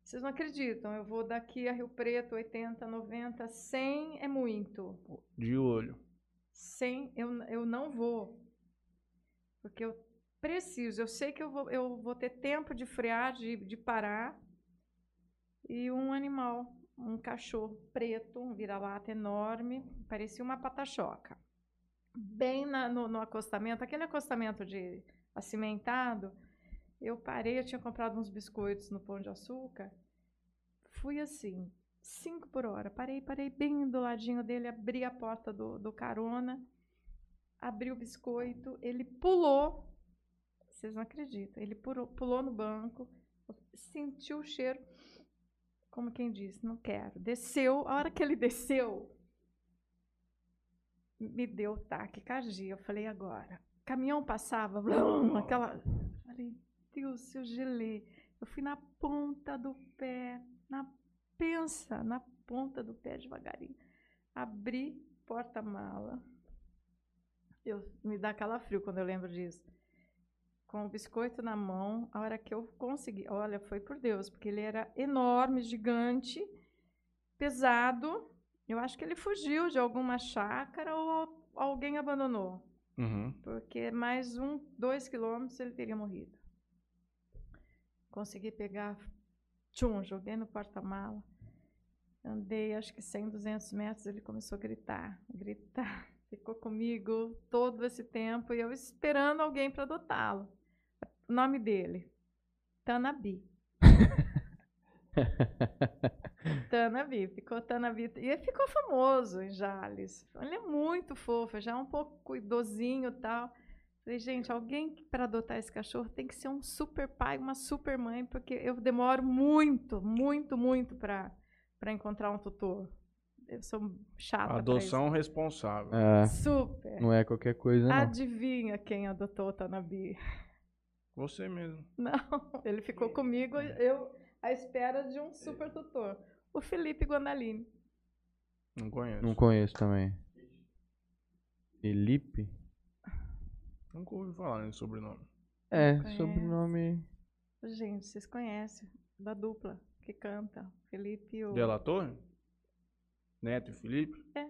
vocês não acreditam, eu vou daqui a Rio Preto, 80, 90, 100 é muito. De olho. sem eu, eu não vou. Porque eu preciso, eu sei que eu vou, eu vou ter tempo de frear, de, de parar. E um animal, um cachorro preto, um vira-lata enorme, parecia uma patachoca. Bem na- no, no acostamento, aquele acostamento de acimentado, eu parei, eu tinha comprado uns biscoitos no Pão de Açúcar. Fui assim, cinco por hora. Parei, parei bem do ladinho dele, abri a porta do, do carona, abri o biscoito, ele pulou. Vocês não acreditam, ele pulou, pulou no banco, sentiu o cheiro, como quem diz, não quero. Desceu, a hora que ele desceu, me deu taquicardia. Eu falei, agora. Caminhão passava, [laughs] blum, aquela. Falei, Deus, eu gelei. Eu fui na ponta do pé, na pensa, na ponta do pé devagarinho. Abri porta-mala. Eu me dá calafrio quando eu lembro disso. Com o biscoito na mão, a hora que eu consegui, olha, foi por Deus, porque ele era enorme, gigante, pesado. Eu acho que ele fugiu de alguma chácara ou alguém abandonou, Uhum. porque mais um, dois quilômetros ele teria morrido. Consegui pegar, tchum, joguei no porta-mala. Andei acho que 100, 200 metros, ele começou a gritar, gritar. [laughs] Ficou comigo todo esse tempo e eu esperando alguém para adotá-lo. O nome dele, Tanabi. [laughs] Tanabi, ficou Tanabi. E ele ficou famoso em Jales. Ele é muito fofo, já é um pouco idosinho e tal. Falei, gente, alguém para adotar esse cachorro tem que ser um super pai, uma super mãe, porque eu demoro muito, muito, muito para encontrar um tutor. Eu sou chata. Adoção responsável. É. Super. não é qualquer coisa, não. Adivinha quem adotou o Tanabi? Você mesmo. Não, [laughs] ele ficou comigo, eu à espera de um super tutor. O Felipe Guandalini. Não conheço. Não conheço também. Felipe? Nunca ouvi falar nesse sobrenome. É, sobrenome. Gente, vocês conhecem da dupla que canta, Felipe e o. Delator? Neto e Felipe? É.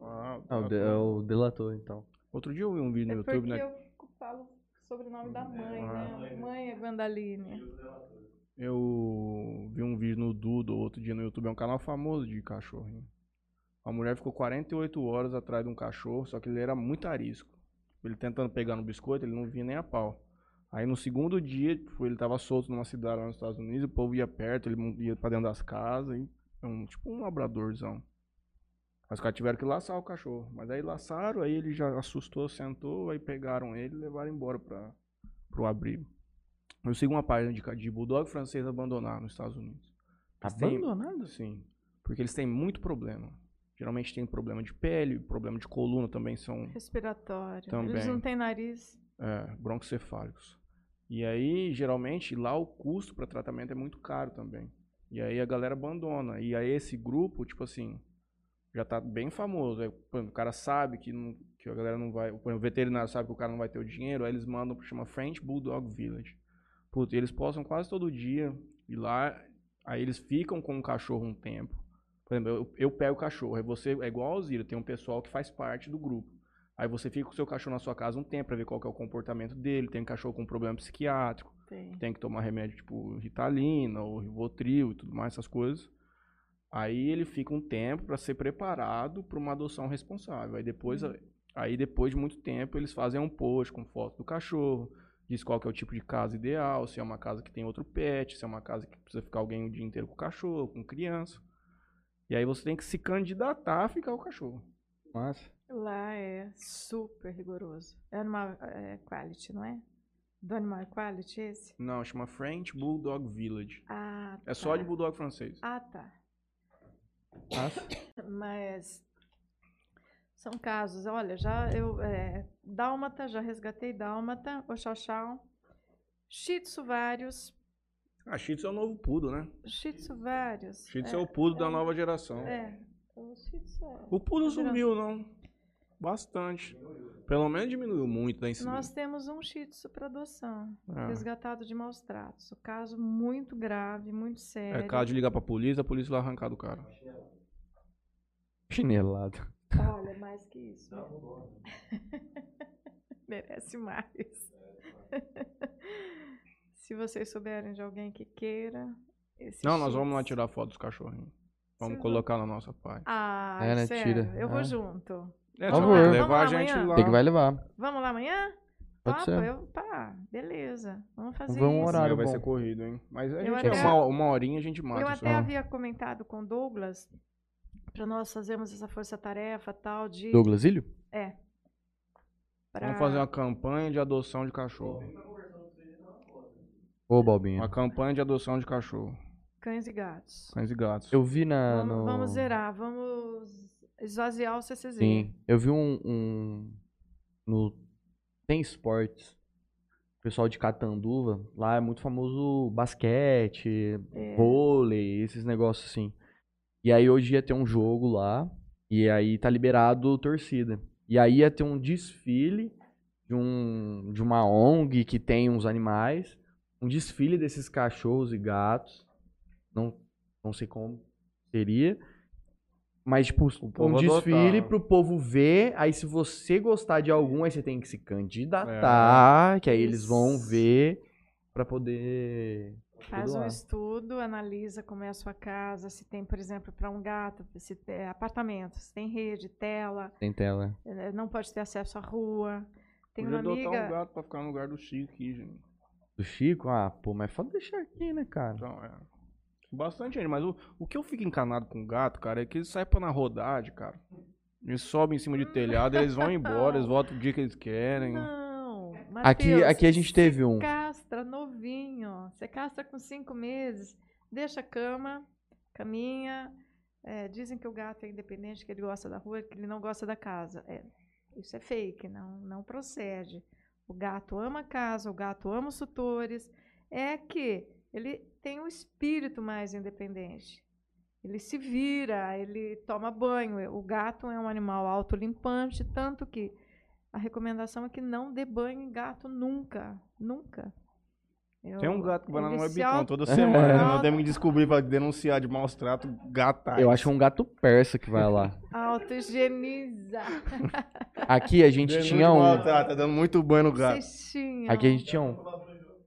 Ah, Ah, o, de- é o delator, então. Outro dia eu vi um vídeo É no porque YouTube, né? eu falo sobre o nome da mãe, Ah. né? Mãe é Gwandaline. Eu vi um vídeo no Dudo outro dia no YouTube, é um canal famoso de cachorrinho. A mulher ficou 48 horas atrás de um cachorro, só que ele era muito arisco. Ele tentando pegar no biscoito, ele não vinha nem a pau. Aí no segundo dia, tipo, ele tava solto numa cidade lá nos Estados Unidos, o povo ia perto, ele ia pra dentro das casas, e, é um, tipo um labradorzão. Os caras tiveram que laçar o cachorro. Mas aí laçaram, aí ele já assustou, sentou, aí pegaram ele e levaram embora pra, pro abrigo. Eu sigo uma página de, de bulldog francês abandonado nos Estados Unidos. Eles têm- Abandonado? Sim. Porque eles têm muito problema. Geralmente tem problema de pele, problema de coluna também são Respiratório. Também. Eles não têm nariz. é, broncocefálicos. E aí, geralmente, lá o custo para tratamento é muito caro também. E aí a galera abandona. E aí esse grupo, tipo assim, já tá bem famoso. Aí, por exemplo, o cara sabe que, não- que a galera não vai. O veterinário sabe que o cara não vai ter o dinheiro, aí eles mandam chama French Bulldog Village. Putz, eles postam quase todo dia. E lá, aí eles ficam com o cachorro um tempo. Por exemplo, eu, eu pego o cachorro. Aí você é igual a Alzira, tem um pessoal que faz parte do grupo. Aí você fica com o seu cachorro na sua casa um tempo pra ver qual é o comportamento dele. Tem cachorro com problema psiquiátrico, Tem. tem que tomar remédio tipo Ritalina ou Rivotril e tudo mais, essas coisas. Aí ele fica um tempo pra ser preparado pra uma adoção responsável. Aí depois, aí depois de muito tempo eles fazem um post com foto do cachorro, diz qual que é o tipo de casa ideal, se é uma casa que tem outro pet, se é uma casa que precisa ficar alguém o dia inteiro com o cachorro, com criança. E aí você tem que se candidatar a ficar com o cachorro. Massa. Lá é super rigoroso. É Animal é, Quality, não é? Do Animal Quality esse? Não, chama French Bulldog Village. Ah, É só tá. de bulldog francês. Ah, tá. Massa. [coughs] Mas são casos, olha, já eu. É, dálmata, já resgatei dálmata, o chau chau. Shih Tzu vários. Ah, Shih Tzu é o novo Poodle, né? Shih Tzu vários. Shih Tzu é, o da é. nova geração. É. O Shih Tzu é. O Poodle Tá sumiu, não. Bastante. Pelo menos diminuiu muito da incidência. Nós temos um Shih Tzu para adoção, Ah. resgatado de maus tratos. O caso muito grave, muito sério. É caso de ligar pra polícia, a polícia vai arrancar do cara. Chinelado. Olha, mais que isso. mesmo. [laughs] Merece mais. [laughs] Se vocês souberem de alguém que queira. esse Não, nós vamos lá tirar foto dos cachorrinhos. Vamos Vocês colocar na nossa página. Ah, É, né, sério? tira. Eu vou É. junto. É, Por favor. levar lá a gente amanhã? lá. Tem que vai levar. Vamos lá amanhã? Pode Topa? ser. Eu, tá, beleza. Vamos fazer Vamos um isso. horário vai bom. ser corrido, hein? Mas a Eu gente, até- uma, uma horinha a gente mata Eu isso até havia comentado com o Douglas para nós fazermos essa força-tarefa tal de. Douglas Ilho? É. Pra- Vamos fazer uma campanha de adoção de cachorro. Ô, Balbinho. Uma campanha de adoção de cachorro. Cães e gatos. Cães e gatos. Eu vi na. Vamos, no... vamos zerar, vamos esvaziar o CCZ. Sim. Eu vi um. um no Tem Esportes. O pessoal de Catanduva. Lá é muito famoso basquete, É. vôlei, esses negócios assim. E aí hoje ia ter um jogo lá. E aí tá liberado torcida. E aí ia ter um desfile de, um, de uma ONG que tem uns animais. Um desfile desses cachorros e gatos. Não, não sei como seria. Mas, tipo, um desfile adotar. pro povo ver. Aí, se você gostar de algum, aí você tem que se candidatar. Que aí eles vão ver pra poder. Faz um estudo, analisa como é a sua casa, se tem, por exemplo, para um gato, se tem apartamento, se tem rede, tela, Tem tela. eh, não pode ter acesso à rua. Tem Podia uma adotar amiga. um gato pra ficar no lugar do Chico aqui, gente. Do Chico? Ah, pô, mas é foda deixar aqui, né, cara? Então, é. Bastante gente, mas o, o que eu fico encanado com gato, cara, é que eles saem pra na rodade, cara. Eles sobem em cima de telhado, eles vão embora, eles [laughs] voltam o dia que eles querem. Não, Mateus, aqui a gente teve um. castra novinho. Você castra com cinco meses, deixa a cama, caminha. É, dizem que o gato é independente, que ele gosta da rua, que ele não gosta da casa. É, isso é fake, não, não procede. O gato ama a casa, o gato ama os tutores. É que ele tem um espírito mais independente. Ele se vira, ele toma banho. O gato é um animal autolimpante, tanto que a recomendação é que não dê banho em gato nunca, nunca. Eu- Tem um gato que vai lá no auto- toda [laughs] semana. Nós auto- temos que descobrir pra denunciar de maus tratos gatais. Eu acho um gato persa que vai lá. [laughs] Auto-higieniza. [laughs] Aqui a gente Denúncia tinha um. maltrato, Tá dando muito banho no gato. Tinham. Aqui a gente tinha um.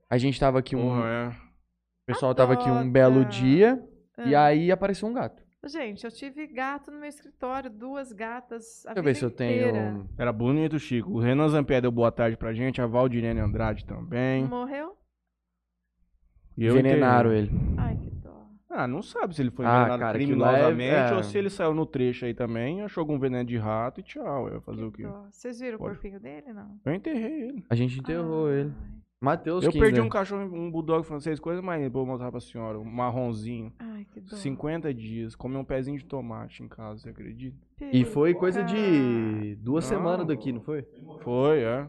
A gente tava aqui um. Porra, é. O pessoal tava aqui um Adota. belo dia e Ah. aí apareceu um gato. Gente, eu tive gato no meu escritório, duas gatas. A Deixa eu ver se eu inteira. tenho. Era bonito, Chico. O Renan Zampier deu boa tarde pra gente, a Valdirene Andrade também. Morreu? E eu Envenenaram ele. Ai, que dó. Ah, não sabe se ele foi Ah, envenenado cara, aquilo lá é- criminosamente é. ou se ele saiu no trecho aí também, achou algum veneno de rato e tchau. Eu ia fazer que o quê? dó. Vocês viram Pode. o corpinho dele, não? Eu enterrei ele. A gente enterrou Ai. ele. Matheus eu perdi um cachorro, um bulldog francês, coisa mais vou mostrar pra senhora. Um marronzinho. Ai, que dó. 50 dias. Comeu um pezinho de tomate em casa, você acredita? E foi coisa de duas Não. semanas daqui, não foi? Foi, é.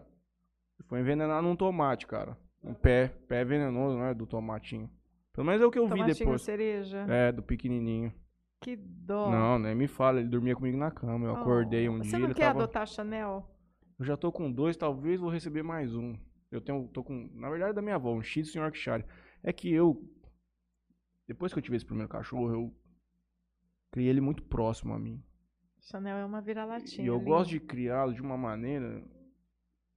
Foi envenenado num tomate, cara. Um pé. Pé venenoso, né? Do tomatinho. Pelo menos é o que eu vi Tomatinho depois. cereja. É, do pequenininho. Que dó. Não, nem me fala. Ele dormia comigo na cama. Eu acordei um Oh, Você dia. não ele quer tava... adotar Chanel? Eu já tô com dois, talvez vou receber mais um. Eu tenho, tô com, na verdade, da minha avó, um Shih Tzu Yorkshire. É que eu, depois que eu tive esse primeiro cachorro, eu criei ele muito próximo a mim. Chanel é uma vira-latinha. E eu ali. gosto de criá-lo de uma maneira,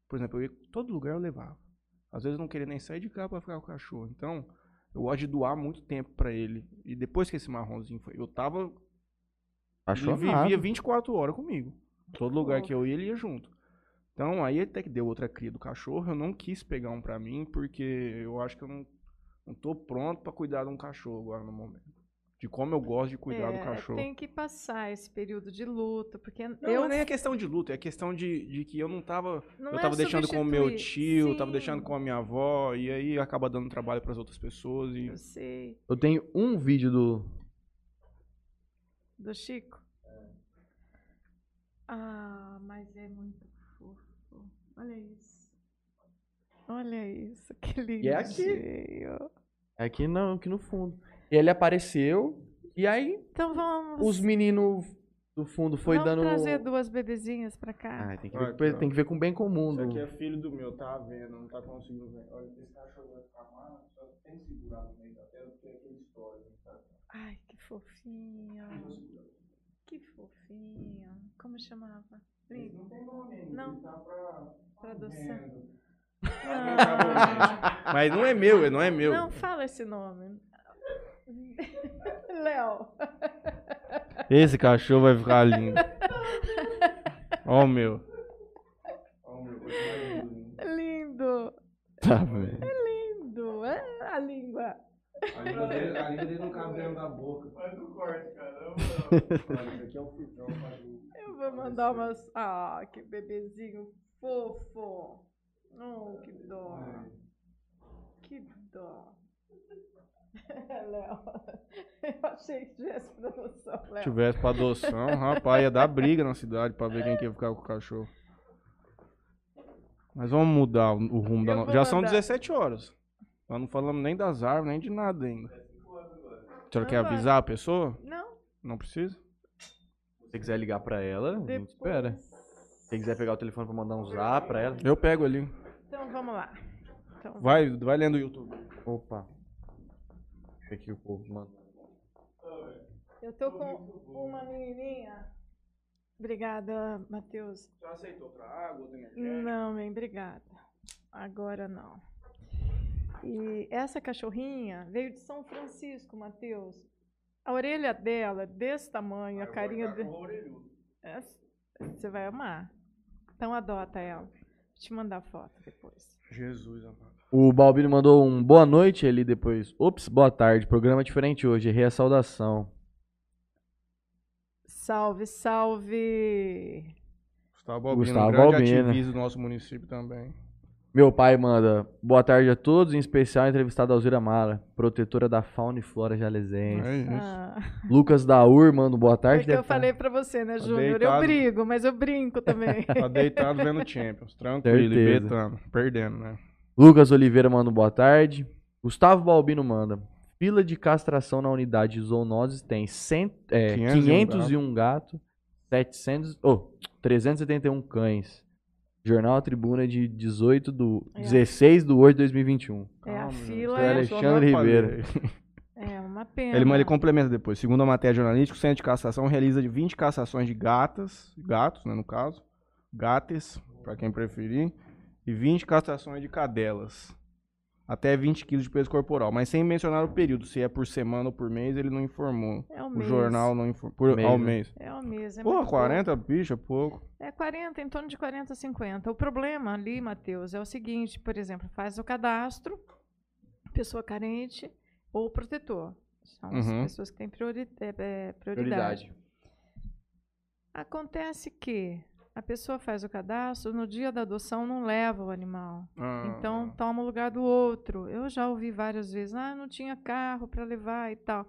por exemplo, eu ia, todo lugar eu levava. Às vezes eu não queria nem sair de casa pra ficar com o cachorro. Então, eu gosto de doar muito tempo pra ele. E depois que esse marronzinho foi, eu tava ele Achou vivia 24 horas comigo. Todo lugar que eu ia, ele ia junto. Então, aí até que deu outra cria do cachorro, eu não quis pegar um pra mim, porque eu acho que eu não, não tô pronto pra cuidar de um cachorro agora no momento. De como eu gosto de cuidar do É, cachorro. Tem que passar esse período de luto, porque Não, eu nem é questão de luto, é questão de, de que eu não tava. não eu é tava deixando com o meu tio, tava Sim, deixando com a minha avó, e aí acaba dando trabalho pras outras pessoas. E Eu sei. Eu tenho um vídeo do. Do Chico? Ah, mas é muito. Olha isso. Olha isso, que lindo. E é aqui. Aqui não, aqui no fundo. E ele apareceu. E aí Então vamos. os meninos do fundo foi vamos dando. trazer duas bebezinhas pra cá. Ah, tem que, ver, tem que ver com o bem comum. Isso do- aqui é filho do meu, tá vendo? Não tá conseguindo ver. Olha, esse cachorro vai ficar mal, só tem que segurar no meio da tela, porque é aquele história. Tá? Ai, que fofinho. Que fofinho. Como chamava? Lindo. Não tem nome ainda, Não. tá pra... Pra adoção. Mas não é meu, não é meu. Não, fala esse nome. [laughs] Léo. Esse cachorro vai ficar lindo. Ó o meu. Ó o meu, Lindo. Tá vendo? Lindo. Ah, a língua. A língua [laughs] dele, a língua dele não cabe dentro da boca. Faz o corte, caramba. Isso aqui é o filtrão. Eu vou mandar umas. Ah, que bebezinho fofo. Oh, que dó. Que dó. [laughs] Léo. Eu achei que tivesse produção, Se Léo. tivesse pra adoção, rapaz, ia dar briga na cidade pra ver quem que ia ficar com o cachorro. Mas vamos mudar o, rumo da Eu nossa. vou Já são mandar. 17 horas. Nós não falamos nem das árvores, nem de nada ainda. A senhora quer avisar a pessoa? Não, Não precisa? Se você quiser ligar pra ela, a gente depois. espera. Se você quiser pegar o telefone pra mandar um zap pra ela. Eu pego ali. Então vamos lá. Então, Vai, vai lendo o YouTube. Opa. O que que o povo manda? Eu tô com uma menininha. Obrigada, Matheus. Já aceitou outra água, outra Não, bem, obrigada. Agora não. E essa cachorrinha veio de São Francisco, Matheus. A orelha dela é desse tamanho, a carinha de... Essa- Você vai amar. Então adota ela. Vou te mandar foto depois. Jesus, amado. O Balbino mandou um boa noite ali depois. Ops, boa tarde. Programa diferente hoje. Errei a saudação. Salve, salve! Gustavo Albino, Gustavo um grande Albino. ativista do nosso município também. Meu pai manda boa tarde a todos, em especial a entrevistada Alzira Mara, protetora da fauna e flora jalesense. É isso. Ah, Lucas Daur manda boa tarde. porque eu tá- falei pra você, né, Júnior? Eu brigo, mas eu brinco também. [laughs] Tá deitado vendo Champions. Tranquilo, e betando. Perdendo, né? Lucas Oliveira manda boa tarde. Gustavo Balbino manda. Fila de castração na unidade de zoonoses tem é, 501 501 gato, 700, oh, 371 cães. Jornal Tribuna de 18 do, É. 16 do 8 de 2021. É A meu. fila é- Alexandre Ribeiro. É uma pena. Ele, ele complementa depois. Segundo a matéria jornalística, o Centro de Cassação realiza de 20 cassações de gatas, gatos, né, no caso, gates, para quem preferir, e 20 cassações de cadelas. Até 20 quilos de peso corporal, mas sem mencionar o período, se é por semana ou por mês, ele não informou. É o O mês. jornal não informou. Por, Mês, ao né? mês. É o mês. É Pô, muito 40 bicho é pouco. pouco. É 40, em torno de 40, 50. O problema ali, Matheus, é o seguinte, por exemplo, faz o cadastro, pessoa carente ou protetor. São as Uhum. pessoas que têm priori- é, é, prioridade. Acontece que a pessoa faz o cadastro, no dia da adoção não leva o animal. Ah, Então toma o lugar do outro. Eu já ouvi várias vezes, ah, não tinha carro para levar e tal.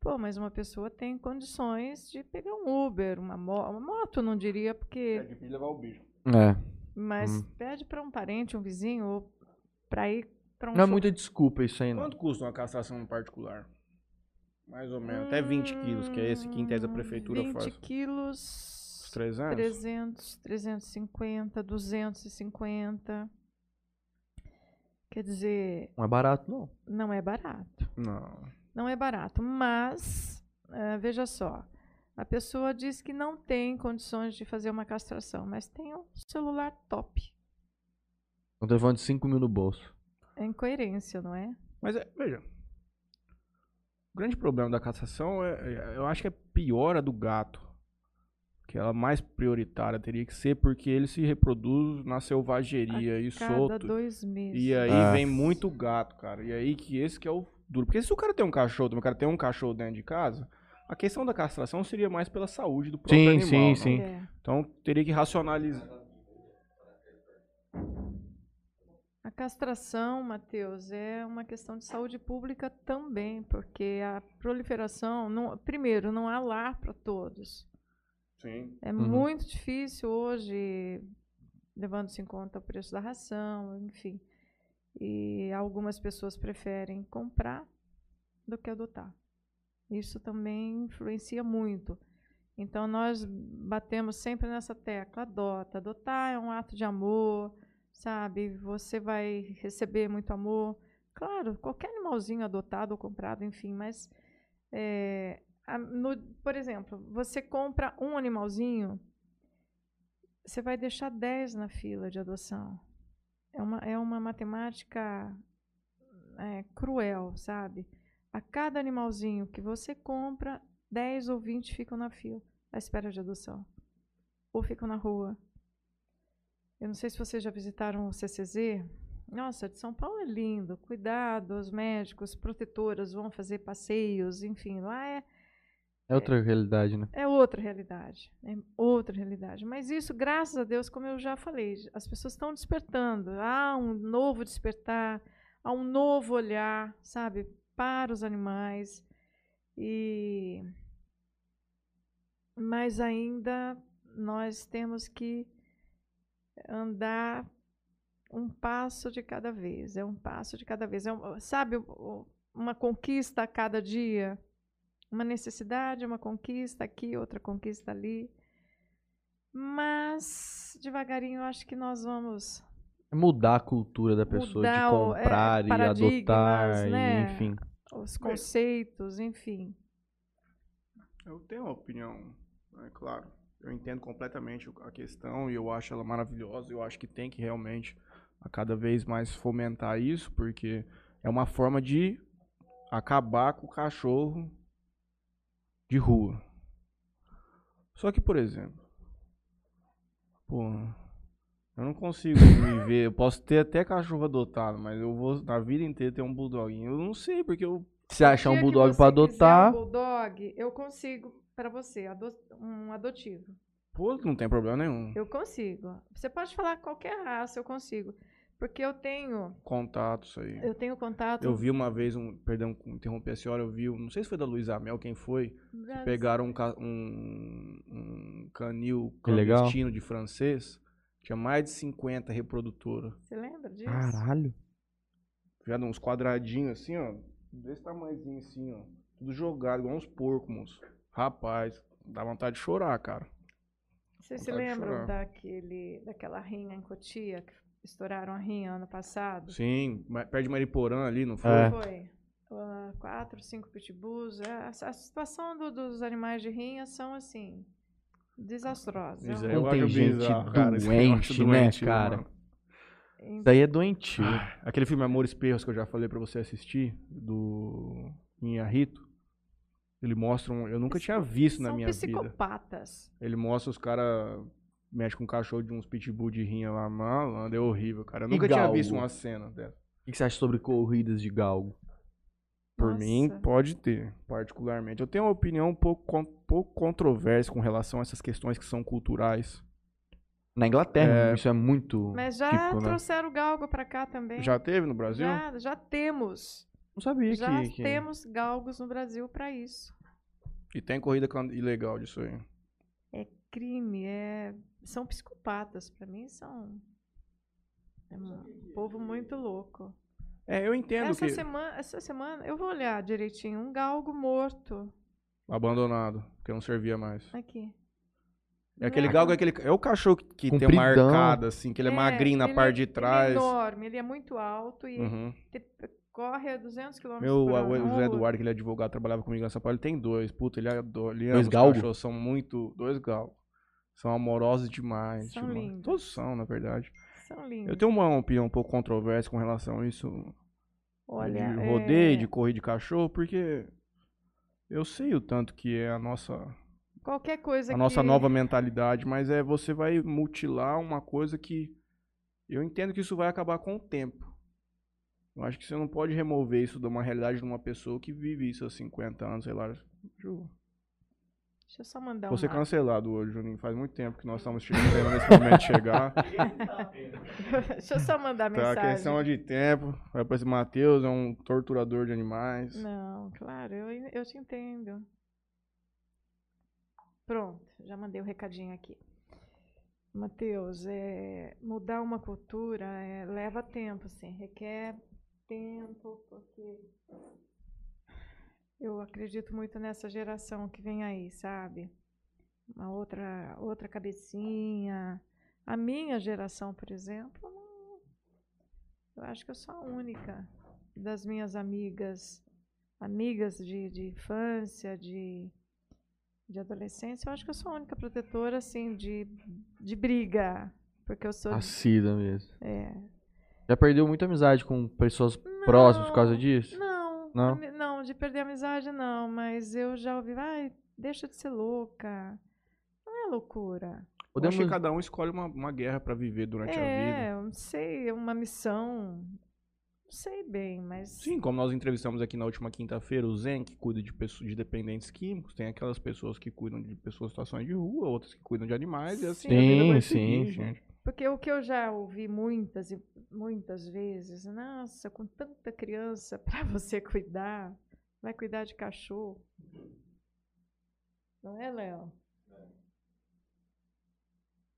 Pô, mas uma pessoa tem condições de pegar um Uber, uma, mo uma moto, não diria, é porque. difícil levar o bicho. É. Mas Hum. pede para um parente, um vizinho, ou para ir para um. Não é muita desculpa isso aí, não. Quanto custa uma castração no particular? Mais ou menos. Até 20 quilos, que é esse que em tese a prefeitura 20 faz. Hum, quilos. Os 300? 300, 350, 250. Quer dizer, Não é barato, não. não é barato. Não. Não é barato, mas eh, veja só, a pessoa diz que não tem condições de fazer uma castração, mas tem um celular top. Um telefone de 5 mil no bolso. É incoerência, não é? Mas, é, veja. O grande problema da castração, é, é- eu acho que é pior a do gato. Que ela mais prioritária teria que ser porque ele se reproduz na selvageria e Cada solto. dois meses. E aí Ah. vem muito gato, cara. E aí que esse que é o duro. Porque se o cara tem um cachorro, também, o cara tem um cachorro dentro de casa, a questão da castração seria mais pela saúde do próprio Sim, animal. sim, né? sim. É. Então teria que racionalizar. A castração, Matheus, é uma questão de saúde pública também, porque a proliferação, não- primeiro, não há lar para todos. Sim. É Uhum. muito difícil hoje, levando-se em conta o preço da ração, enfim. E algumas pessoas preferem comprar do que adotar. Isso também influencia muito. Então, nós batemos sempre nessa tecla: adota. Adotar é um ato de amor, sabe? Você vai receber muito amor. Claro, qualquer animalzinho adotado ou comprado, enfim, mas é, no- por exemplo, você compra um animalzinho, você vai deixar 10 na fila de adoção. É uma, é uma matemática é, cruel, sabe? A cada animalzinho que você compra, 10 ou 20 ficam na fila, à espera de adoção. Ou ficam na rua. Eu não sei se vocês já visitaram o CCZ. Nossa, de São Paulo é lindo. Cuidado, os médicos, protetoras vão fazer passeios, enfim, lá é, É outra realidade, né? é outra realidade. É outra realidade. Mas isso, graças a Deus, como eu já falei, as pessoas estão despertando. Há um novo despertar, há um novo olhar, sabe, para os animais. E mas ainda nós temos que andar um passo de cada vez. É um passo de cada vez. É um- sabe, uma conquista a cada dia uma necessidade, uma conquista aqui, outra conquista ali. Mas devagarinho eu acho que nós vamos É mudar a cultura da pessoa Mudar de o- é, comprar e paradigmas, adotar, né? e, enfim. os conceitos, enfim. Eu tenho uma opinião, é claro. Eu entendo completamente a questão e eu acho ela maravilhosa. Eu acho que tem que realmente a cada vez mais fomentar isso, porque é uma forma de acabar com o cachorro de rua. Só que, por exemplo, pô, eu não consigo me ver. Eu posso ter até cachorro adotado, mas eu vou na vida inteira ter um bulldoguinho. Eu não sei, porque eu Se achar um bulldog quiser adotar, Um bulldog, eu consigo para você, ado- um adotivo. Pô, não tem problema nenhum. Eu consigo. Você pode falar qualquer raça, eu consigo. Porque eu tenho, Contato, isso aí. eu tenho contato. Eu vi uma vez, um, perdão, interromper a senhora, eu vi, não sei se foi da Luísa Mel, quem foi, Brasil. pegaram um, um, um canil Que legal. clandestino de francês, tinha mais de 50 reprodutoras. Você lembra disso? caralho. Já uns quadradinhos assim, ó, desse tamanhozinho assim, ó, tudo jogado, igual uns porcos, moço. Rapaz, dá vontade de chorar, cara. Vocês se lembram daquele, daquela rinha em Cotia que estouraram a rinha ano passado. Sim, perto de Mariporã ali, não foi? É. Foi. Ah, quatro, cinco pitbulls. É, A, a situação do- dos animais de rinha são, assim, desastrosas. Isso aí eu acho Contingente bizarro, cara. Doente, né, cara? mano. Isso aí é doentio. Ah, Aquele filme Amores Perros que eu já falei pra você assistir, do Inharrito, ele mostra um... Eu nunca tinha visto na são minha vida. psicopatas. Ele mostra os caras mexem com um cachorro de uns pitbull de rinha lá, malandro, é horrível, cara. Eu nunca tinha galgo? visto uma cena dessa. O que que você acha sobre corridas de galgo? Por Nossa. mim, pode ter, particularmente. Eu tenho uma opinião um pouco, con- pouco controversa com relação a essas questões que são culturais. Na Inglaterra, É. isso é muito Mas já típico, né? trouxeram o galgo pra cá também. Já teve no Brasil? já, já temos. Não sabia Já que... que... temos galgos no Brasil pra isso. E tem corrida ilegal disso aí. Crime, é... são psicopatas. Pra mim, são. É um povo muito louco. É, eu entendo Essa que. semana, essa semana, eu vou olhar direitinho. Um galgo morto. Abandonado, porque não servia mais. Aqui. É aquele Não galgo, é aquele. É o cachorro que, que tem uma Compridão. arcada, assim, que ele é, magrinho na ele parte é- de Ele trás. é enorme, ele é muito alto e Uhum. te- corre a 200 km Meu, por hora. o José Um- Eduardo, que ele é advogado, trabalhava comigo em São Paulo, ele tem dois. Puta, ele adora. Ele Dois os galgos? são muito. Dois galgos. São amorosos demais. São lindos. Todos são, na verdade. São lindos. Eu tenho uma opinião um pouco controversa com relação a isso. Olha, de é, rodeio, de corrida de cachorro, porque eu sei o tanto que é a nossa, qualquer coisa a nossa que... nova mentalidade, mas é você vai mutilar uma coisa que eu entendo que isso vai acabar com o tempo. Eu acho que você não pode remover isso de uma realidade de uma pessoa que vive isso há 50 anos, sei lá. Deixa eu- só mandar Vou ser uma... cancelado hoje, Juninho. Faz muito tempo que nós estamos chegando nesse momento de chegar. [laughs] Deixa eu só mandar Tá, mensagem. questão de tempo. Vai pra esse Matheus, é um torturador de animais. Não, claro, eu, eu te entendo. Pronto, já mandei o recadinho aqui. Matheus, é, mudar uma cultura é, leva tempo, assim, requer tempo, porque eu acredito muito nessa geração que vem aí, sabe? Uma outra, outra cabecinha. A minha geração, por exemplo, não- eu acho que eu sou a única das minhas amigas, amigas de, de infância, de, de adolescência, eu acho que eu sou a única protetora, assim, de, de briga. Porque eu sou. Assida mesmo. É, Já perdeu muita amizade com pessoas próximas por causa Não, disso? Não, Não? não, de perder a amizade não, mas eu já ouvi, ai, deixa de ser louca. Não é loucura. Eu acho que Podemos... cada um escolhe uma, uma guerra pra viver durante a vida. É, eu não sei, é uma missão. Não sei bem, mas. Sim, como nós entrevistamos aqui na última quinta-feira, o Zen, que cuida de pessoas de dependentes químicos, tem aquelas pessoas que cuidam de pessoas em situações de rua, outras que cuidam de animais, e assim a vida vai Sim, seguir, sim, gente. Porque o que eu já ouvi muitas e muitas vezes, nossa, com tanta criança para [laughs] você cuidar, vai cuidar de cachorro. Não é, Léo?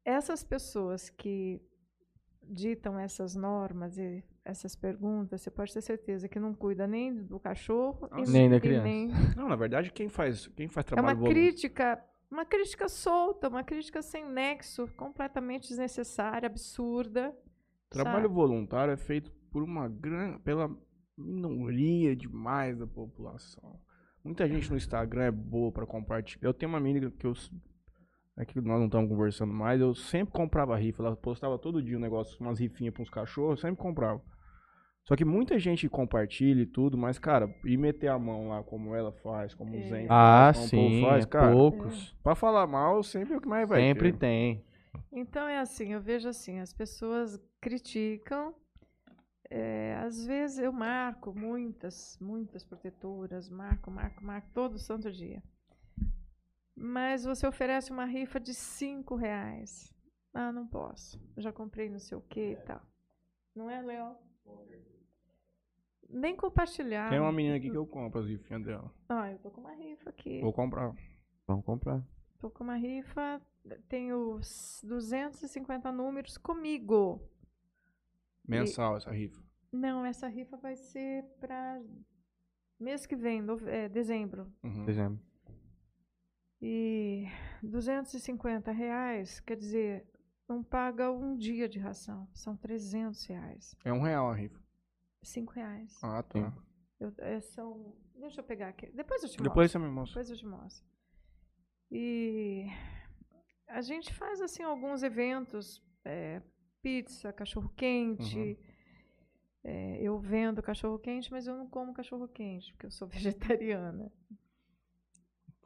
Essas pessoas que ditam essas normas e essas perguntas, você pode ter certeza que não cuida nem do cachorro e Nossa. Nem da criança. nem- Não, na verdade, quem faz, quem faz É uma trabalho voluntário. crítica, uma crítica solta, uma crítica sem nexo, completamente desnecessária, absurda. Trabalho sabe? voluntário é feito por uma grande. pela minoria demais da população. Muita gente no Instagram é boa pra compartilhar. Eu tenho uma amiga que eu. É que nós não estamos conversando mais. Eu sempre comprava rifa. Ela postava todo dia um negócio, umas rifinhas pra uns cachorros. Eu sempre comprava. Só que muita gente compartilha e tudo, mas, cara, e meter a mão lá como ela faz, como o É. Zen Ah, faz, como o povo sim, faz, é cara. poucos. Pra falar mal, sempre é o que mais vai Sempre ter. tem. Então é assim, eu vejo assim, as pessoas criticam. é, às vezes eu marco muitas, muitas protetoras, marco, marco, marco todo santo dia. Mas você oferece uma rifa de cinco reais. Ah, não posso. Já comprei não sei o que e tal. Não é, Léo? Nem compartilhar. Tem uma menina aqui que eu compro as rifinhas dela. Ah, eu tô com uma rifa aqui. Vou comprar. Vamos comprar. Tô com uma rifa, tenho s- 250 números comigo. Mensal essa rifa. Não, essa rifa vai ser para mês que vem, nove- é, dezembro. Uhum. Exemplo. E 250 reais, quer dizer, não paga um dia de ração. São 300 reais. É um real a rifa. 5 reais. Ah, tá. Eu- é, são, deixa eu pegar aqui. Depois eu te Depois mostro. você me mostra. Depois eu te mostro. E a gente faz assim alguns eventos, é, pizza, cachorro quente. Uhum. É, eu vendo cachorro quente, mas eu não como cachorro quente porque eu sou [laughs] vegetariana.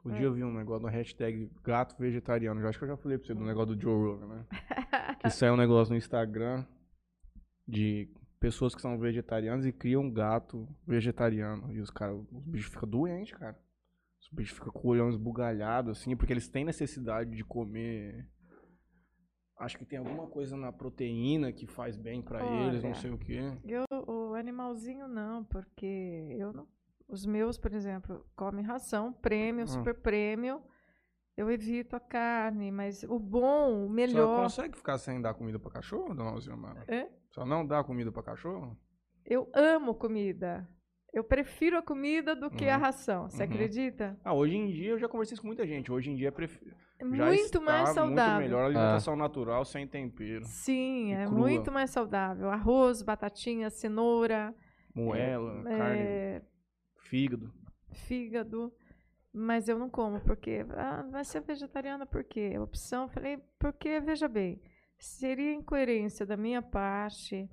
Outro dia eu vi um negócio no hashtag gato vegetariano. Eu acho que eu já falei pra você do negócio do Joe Rogan, né? [laughs] que saiu um negócio no Instagram de pessoas que são vegetarianas e criam um gato vegetariano. E os caras, os bichos ficam doentes, cara. Os bichos ficam com o olhão esbugalhado, assim, porque eles têm necessidade de comer. Acho que tem alguma coisa na proteína que faz bem pra eles, não sei o quê. Eu, o animalzinho não, porque eu não. Os meus, por exemplo, comem ração, prêmio, Hum. super prêmio. Eu evito a carne, mas o bom, o melhor. consegue ficar sem dar comida pra cachorro, dona Rosilmar? É? Só não dá comida pra cachorro? Eu amo comida. Eu prefiro a comida do que a Uhum. ração. Você Uhum. acredita? Ah, hoje em dia eu já conversei isso com muita gente. Hoje em dia pref... É já muito mais saudável. muito melhor a alimentação natural sem tempero. Sim, é crua. muito mais saudável. Arroz, batatinha, cenoura, Moela, carne, é, fígado. fígado. Mas eu não como, porque ah, vai ser vegetariana por quê? Opção, falei, porque, veja bem, seria incoerência da minha parte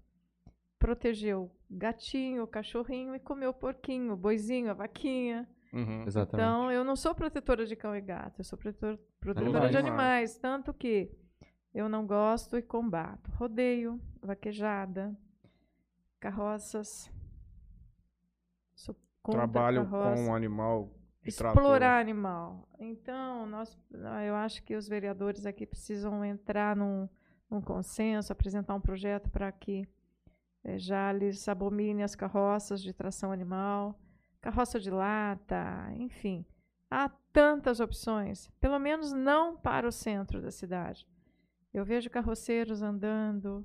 proteger o gatinho, o cachorrinho e comer o porquinho, o boizinho, a vaquinha. Uhum. Exatamente. Então, eu não sou protetora de cão e gato, eu sou protetor- protetora Animais. de animais. Tanto que eu não gosto e combato. Rodeio, vaquejada, carroças. Sou contra Trabalho carroça. com um animal de trator. Explorar animal. Então, nós, eu acho que os vereadores aqui precisam entrar num, num consenso, apresentar um projeto para que eh, já lhes abomine as carroças de tração animal, carroça de lata, enfim. Há tantas opções, pelo menos não para o centro da cidade. Eu vejo carroceiros andando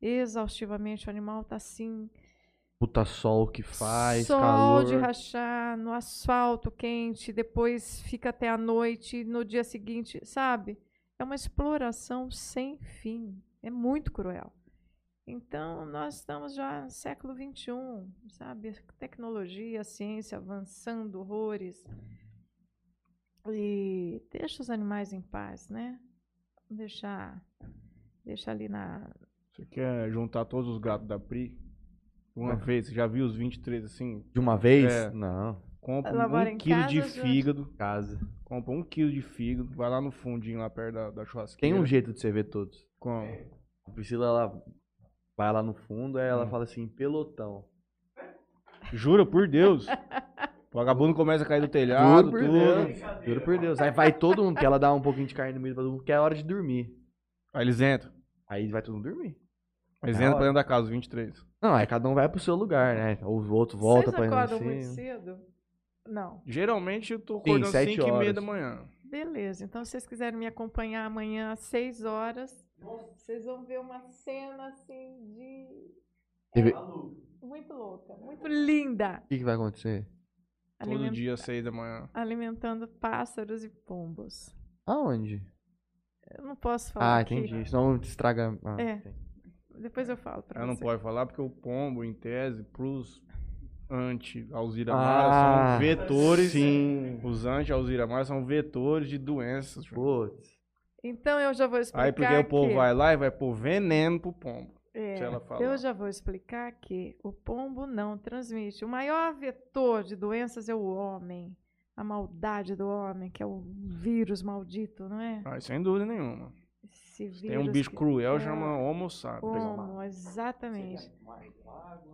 exaustivamente, o animal está assim, Puta sol que faz, Sol calor. de rachar no asfalto quente, depois fica até a noite, no dia seguinte, sabe? É uma exploração sem fim. É muito cruel. Então, nós estamos já no século XXI, sabe? Tecnologia, ciência avançando horrores. E deixa os animais em paz, né? Deixar, deixar ali na, Você quer juntar todos os gatos da Pri? Uma É. vez, você já viu os 23 assim? De uma vez? É. Não. Compra um quilo de casa, fígado. Casa. Compra um quilo de fígado. Vai lá no fundinho, lá perto da, da Tem churrasqueira. um jeito de você ver todos. Com... A Priscila, ela vai lá no fundo, aí ela Hum. fala assim, pelotão. Jura por Deus. o [laughs] vagabundo começa a cair do telhado, Juro por tudo. Deus. Juro por Deus. Aí vai todo mundo, que ela dá um pouquinho de carne no meio pra todo mundo, que é hora de dormir. Aí eles entram. Aí vai todo mundo dormir. Eles É entram pra dentro da casa, os 23. Não, aí cada um vai pro seu lugar, né? Ou o outro volta Vocês pra ir acordam assim. muito cedo? Não. Geralmente eu tô Sim, acordando sete 5 e meia horas. da manhã. Beleza, então se vocês quiserem me acompanhar amanhã às 6 horas, vocês vão ver uma cena assim de. Teve- Muito louca, muito linda. O que, que vai acontecer? Todo dia, 6 da manhã. Alimentando pássaros e pombos. Aonde? Eu não posso falar. Ah, aqui. entendi. Senão estraga. Ah, É. entendi. Depois eu falo pra Ela não você. pode falar porque o pombo, em tese, pros anti-Alzira Ah, são vetores. Sim. Os anti-Alzira são vetores de doenças. Putz. Então eu já vou explicar. Aí porque o povo que- vai lá e vai pôr veneno pro pombo. É, se ela falar. eu já vou explicar que o pombo não transmite. O maior vetor de doenças é o homem. A maldade do homem, que é o vírus maldito, não é? Ah, sem dúvida nenhuma. Esse vírus Tem um bicho cruel, é, chama Homo sapiens. Homo, exatamente.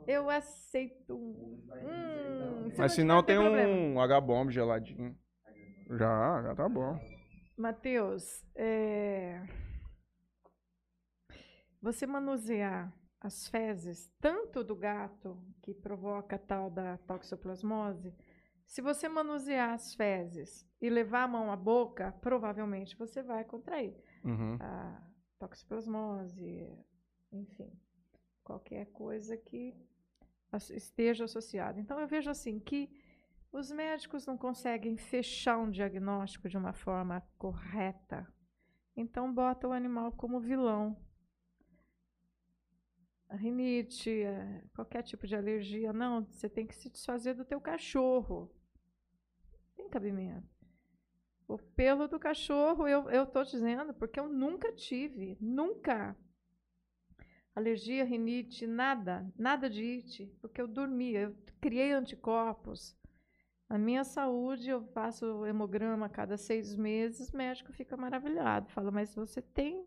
Eu aceito. um- Hum, se Mas se não tem problema. um H-bomb geladinho. Já, já tá bom. Matheus, é, você manusear as fezes, tanto do gato, que provoca a tal da toxoplasmose, se você manusear as fezes e levar a mão à boca, provavelmente você vai contrair Uhum. a toxoplasmose, enfim, qualquer coisa que esteja associada. Então eu vejo assim que os médicos não conseguem fechar um diagnóstico de uma forma correta. Então bota o animal como vilão. Rinite, é, qualquer tipo de alergia, não, você tem que se desfazer do teu cachorro. Tem cabimento. O pelo do cachorro, eu, eu tô dizendo, porque eu nunca tive, nunca. Alergia, rinite, nada, nada de it, porque eu dormia, eu criei anticorpos. A minha saúde, eu faço hemograma a cada seis meses, o médico fica maravilhado. Fala, mas você tem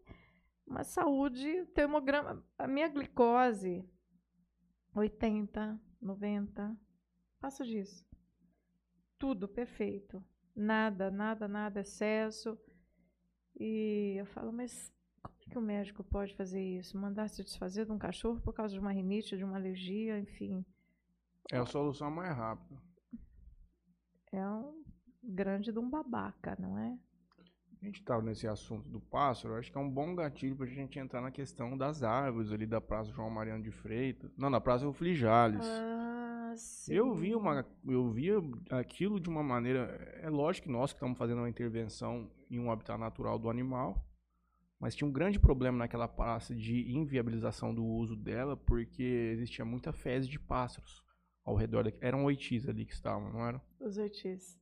uma saúde, teu hemograma, a minha glicose, 80, 90, passa disso. Tudo perfeito. Nada, nada, nada, excesso. E eu falo, mas como é que o médico pode fazer isso? Mandar se desfazer de um cachorro por causa de uma rinite, de uma alergia, enfim. É a solução mais rápida. É um grande de um babaca, não é? A gente estava nesse assunto do pássaro, acho que é um bom gatilho para a gente entrar na questão das árvores ali da Praça João Mariano de Freitas. Não, na Praça Flijales. Ah, sim. Eu vi uma, eu via aquilo de uma maneira, é lógico que nós que estamos fazendo uma intervenção em um habitat natural do animal, mas tinha um grande problema naquela praça de inviabilização do uso dela, porque existia muita fezes de pássaros ao redor daqui. Eram oitis ali que estavam, não eram? Os oitis.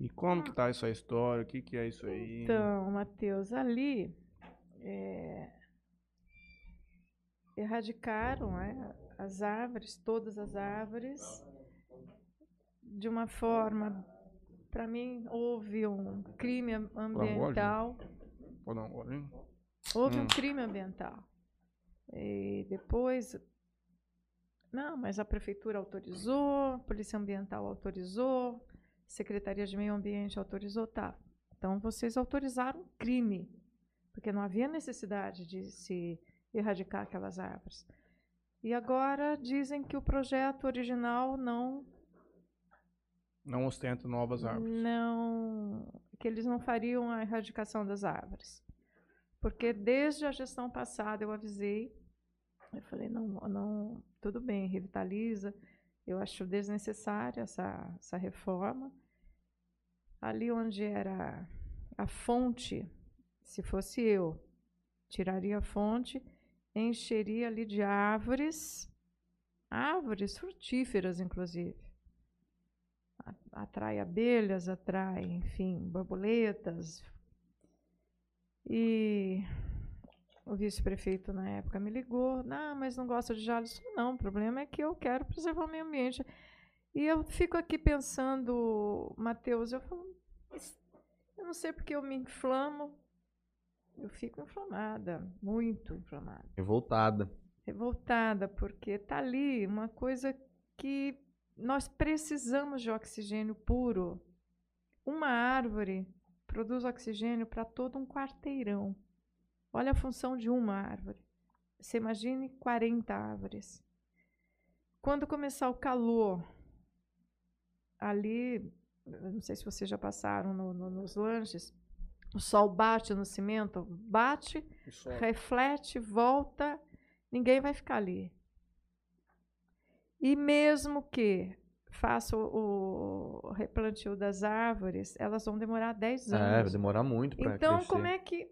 E como que tá essa história? O que, que é isso aí? Então, Matheus, ali é, erradicaram né, as árvores, todas as árvores, de uma forma, para mim, houve um crime ambiental. Pode dar um golinho? Houve Hum. um crime ambiental. E depois. Não, mas a prefeitura autorizou, a Polícia Ambiental autorizou, Secretaria de Meio Ambiente autorizou, tá. Então vocês autorizaram um crime, porque não havia necessidade de se erradicar aquelas árvores. E agora dizem que o projeto original não Não ostenta novas árvores. não, que eles não fariam a erradicação das árvores. Porque desde a gestão passada eu avisei, eu falei, não, não, tudo bem, revitaliza, eu acho desnecessária essa, essa reforma. Ali onde era a fonte, se fosse eu, tiraria a fonte, encheria ali de árvores, árvores frutíferas, inclusive atrai abelhas, atrai, enfim, borboletas. E o vice-prefeito na época me ligou, não, mas não gosta de jalos. Não, o problema é que eu quero preservar o meio ambiente. E eu fico aqui pensando, Matheus, eu falo, "Mas eu não sei porque eu me inflamo. Eu fico inflamada, muito inflamada Revoltada. revoltada, porque está ali uma coisa que nós precisamos de oxigênio puro. Uma árvore produz oxigênio para todo um quarteirão. Olha a função de uma árvore. Você imagine 40 árvores. Quando começar o calor, ali, não sei se vocês já passaram no- no- nos lanches, o sol bate no cimento, bate, reflete, volta, ninguém vai ficar ali. E mesmo que faça o, o replantio das árvores, elas vão demorar 10 É, vai anos. demorar muito pra então, crescer. como é que.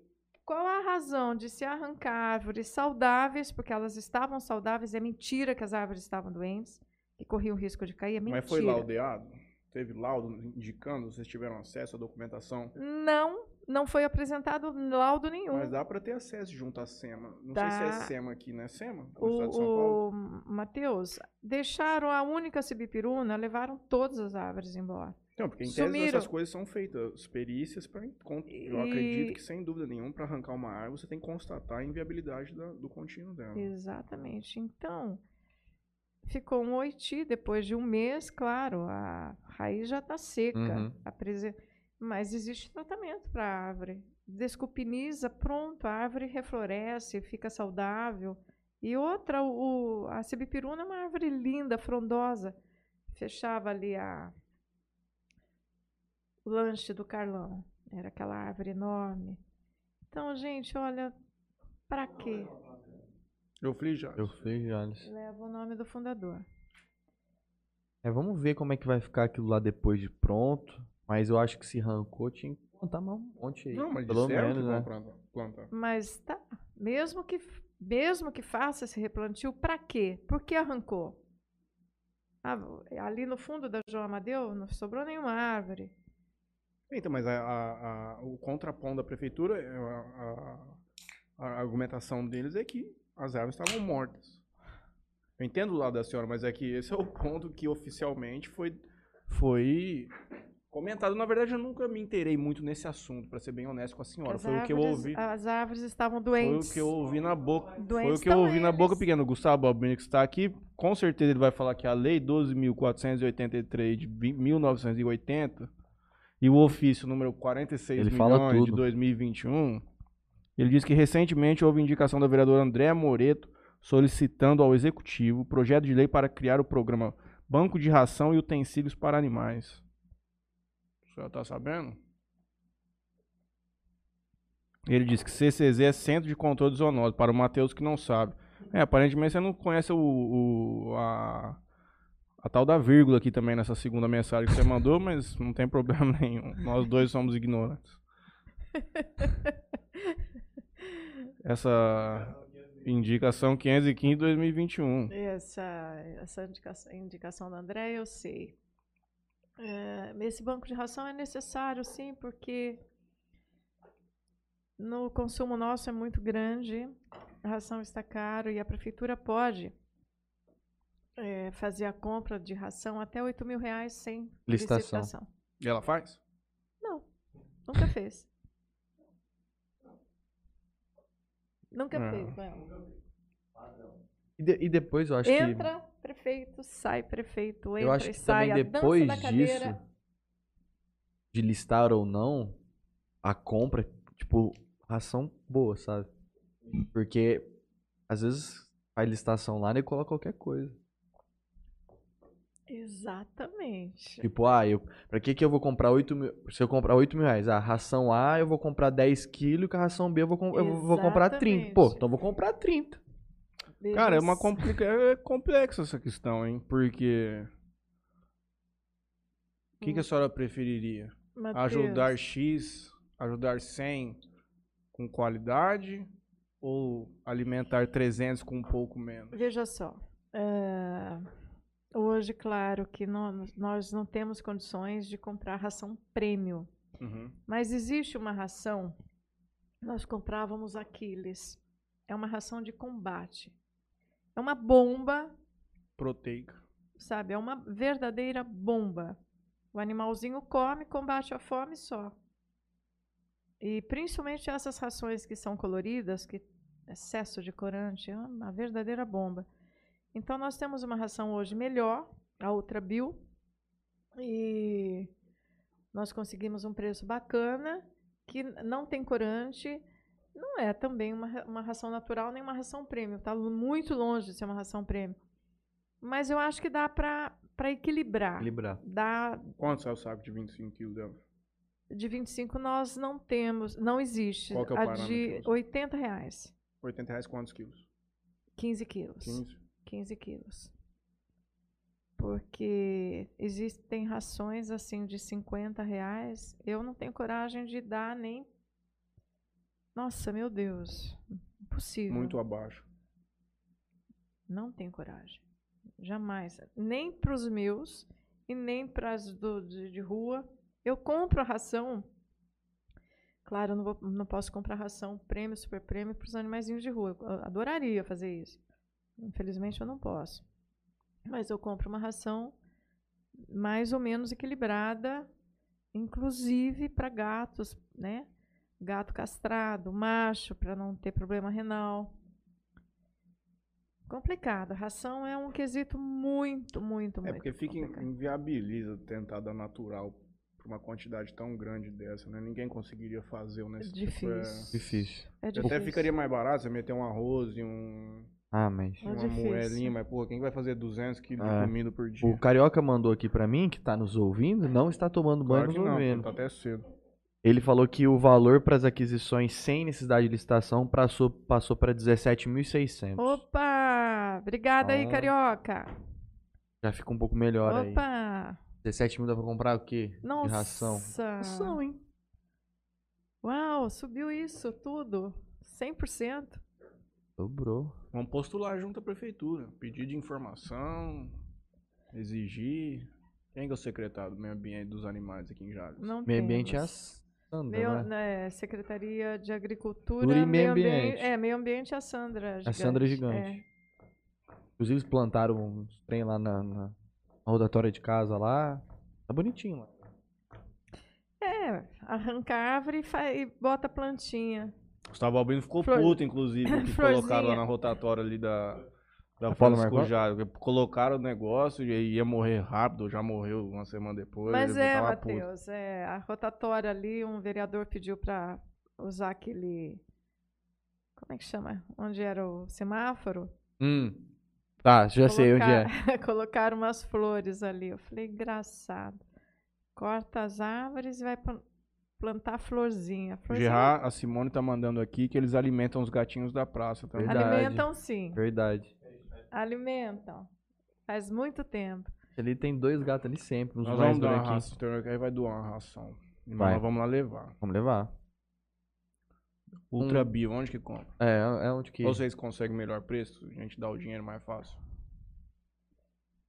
Qual a razão de se arrancar árvores saudáveis, porque elas estavam saudáveis? É mentira que as árvores estavam doentes, que corriam risco de cair. É mentira. Mas foi laudeado? Teve laudo indicando? Vocês tiveram acesso à documentação? Não, não foi apresentado laudo nenhum. Mas dá para ter acesso junto à SEMA. Não Dá. sei se é SEMA aqui, né? SEMA? No estado de São Paulo? O, o Matheus, deixaram a única sibipiruna, levaram todas as árvores embora. Não, porque em tese essas coisas são feitas perícias para Eu E- acredito que, sem dúvida nenhuma, para arrancar uma árvore, você tem que constatar a inviabilidade da- do contínuo dela. Exatamente. Então, ficou um oiti depois de um mês, claro, a raiz já está seca. Uhum. a prese- Mas existe tratamento para a árvore. Desculpiniza, pronto, a árvore refloresce, fica saudável. E outra, o, a sibipiruna é uma árvore linda, frondosa. Fechava ali a, lanche do Carlão. Era aquela árvore enorme. Então, gente, olha, para quê? Eu falei já. Eu fiz, Jales. Leva o nome do fundador. É, vamos ver como é que vai ficar aquilo lá depois de pronto. Mas eu acho que se arrancou, tinha que plantar mais um monte aí. Não, mas Pelo disseram menos, né? plantar. Mas tá, mesmo que, mesmo que faça esse replantio, para quê? Por que arrancou? Ah, ali no fundo da João Amadeu não sobrou nenhuma árvore. Então, mas a, a- a- o contraponto da prefeitura, é, a, argumentação deles é que as árvores estavam mortas. Eu entendo o lado da senhora, mas é que esse é o ponto que oficialmente foi, foi comentado. Na verdade, eu nunca me inteirei muito nesse assunto, para ser bem honesto com a senhora. As Foi o que eu árvores- ouvi. As árvores estavam Foi doentes. o que eu ouvi na boca. Foi Doentes o que eu ouvi na eles. boca pequena. O Gustavo Albini, que está aqui, com certeza ele vai falar que a Lei 12.483 de vi- 1980 e o ofício número 46 Ele fala de tudo. 2021, ele diz que recentemente houve indicação da vereadora Andréa Moreto solicitando ao executivo projeto de lei para criar o programa Banco de Ração e Utensílios para Animais. O senhor tá sabendo? Ele diz que CCZ é Centro de Controle de Zoonose, para o Matheus que não sabe. É, aparentemente você não conhece o, o- a, a tal da vírgula aqui também nessa segunda mensagem que você mandou, mas não tem problema [laughs] nenhum. Nós dois somos ignorantes. [laughs] Essa indicação 515 2021. Essa, essa indicação, indicação da André, eu sei. É, esse banco de ração é necessário, sim, porque no consumo nosso é muito grande, a ração está caro e a prefeitura pode é, fazer a compra de ração até 8 mil reais sem Licitação. licitação. E ela faz? Não, nunca fez. Nunca Ah. fez. E, de- e depois eu acho Entra prefeito, sai prefeito, entra Eu acho e que sai. também a dança depois da disso, cadeira. de listar ou não, a compra, tipo, ração boa, sabe? Porque às vezes faz licitação lá e coloca qualquer coisa. Exatamente. Tipo, ah, eu, pra que que eu vou comprar 8 mil? Se eu comprar 8 mil reais, a ração A eu vou comprar 10 quilos, com a ração B eu vou, com- eu vou comprar 30. Pô, então eu vou comprar 30. Veja Cara, é uma complica... é complexa essa questão, hein? Porque. O que, que a senhora preferiria? Mateus, Ajudar X, ajudar 100 com qualidade ou alimentar 300 com um pouco menos? Veja só. é, hoje, claro que nó- nós não temos condições de comprar ração prêmio. Uhum. Mas existe uma ração, nós comprávamos Aquiles. É uma ração de combate. É uma bomba Proteica. sabe? É uma verdadeira bomba. O animalzinho come, combate a fome só. E principalmente essas rações que são coloridas, que excesso de corante, é uma verdadeira bomba. Então nós temos uma ração hoje melhor, a Ultra Bio, e nós conseguimos um preço bacana, que não tem corante, não é também uma, uma ração natural nem uma ração premium, está muito longe de ser uma ração premium. Mas eu acho que dá para equilibrar. Equilibrar. Dá Quanto é o saco de 25 quilos dela? de 25 nós não temos, não existe. Qual que é o a parâmetro de hoje? 80 reais, 80 reais quantos quilos? 15 quilos. 15? 15 quilos. Porque existem rações assim de 50 reais. Eu não tenho coragem de dar nem. Nossa, meu Deus. Impossível. Muito abaixo. Não tenho coragem. Jamais. Nem para os meus e nem para as de, de rua. Eu compro a ração. Claro, eu não, vou, não posso comprar ração prêmio, super prêmio para os animaizinhos de rua. Eu adoraria fazer isso. Infelizmente eu não posso. Mas eu compro uma ração mais ou menos equilibrada, inclusive para gatos, né? Gato castrado, macho, para não ter problema renal. Complicado. Ração é um quesito muito, muito, É muito porque fica complicado. inviabiliza tentar dar natural pra uma quantidade tão grande dessa, né? Ninguém conseguiria fazer o É nesse difícil. Difícil. É Tipo, difícil. até ficaria mais barato você meter um arroz e um, Ah, mas. É uma difícil. moelinha, mas porra, quem vai fazer 200 quilos É. de comida por dia? O Carioca mandou aqui pra mim, que tá nos ouvindo, não está tomando banho Claro que nos não, ouvindo. tá até cedo. Ele falou que o valor para as aquisições sem necessidade de licitação passou, passou para 17.600. Opa! Obrigada aí, Então, Carioca. Já fica um pouco melhor aí. Opa! 17 mil dá pra comprar o quê? Nossa! De ração. Ração, hein? Uau, subiu isso tudo. 100%. Dobrou. Vamos postular junto à prefeitura. Pedir de informação, exigir. Quem que é o secretário do meio ambiente dos animais aqui em Jales? Não Meio ambiente é a. Sandra, Meio, né? né, Secretaria de Agricultura e Meio ambiente. Ambiente. É, meio ambiente é a Sandra. A Sandra Gigante. Gigante. Inclusive, eles plantaram uns trem lá na, na rodatória de casa lá. Tá bonitinho lá. É, é arranca a árvore e, fa- e bota a plantinha. Gustavo Albino ficou Flor- puto, inclusive, [coughs] que Florzinha. colocaram lá na rotatória ali da, da Francisco? Jales. Colocaram o negócio e ia morrer rápido, já morreu uma semana depois. Mas é. Matheus, é, a rotatória ali, um vereador pediu para usar aquele. Como é que chama? Onde era o semáforo? Hum. Tá, já sei onde é. Colocar- [laughs] Colocaram umas flores ali. Eu falei, engraçado. Corta as árvores e vai plan- plantar florzinha. florzinha Gerard, a Simone tá mandando aqui que eles alimentam os gatinhos da praça também. Verdade. alimentam sim. Verdade. Alimentam. Faz muito tempo. Ali tem dois gatos ali sempre, uns Nós vamos dar uma tem- aí vai doar uma ração. E Vai. nós vamos lá levar. Vamos levar. Ultra Bio, onde que compra? É, é onde que... Vocês conseguem melhor preço? A gente dá o dinheiro mais fácil.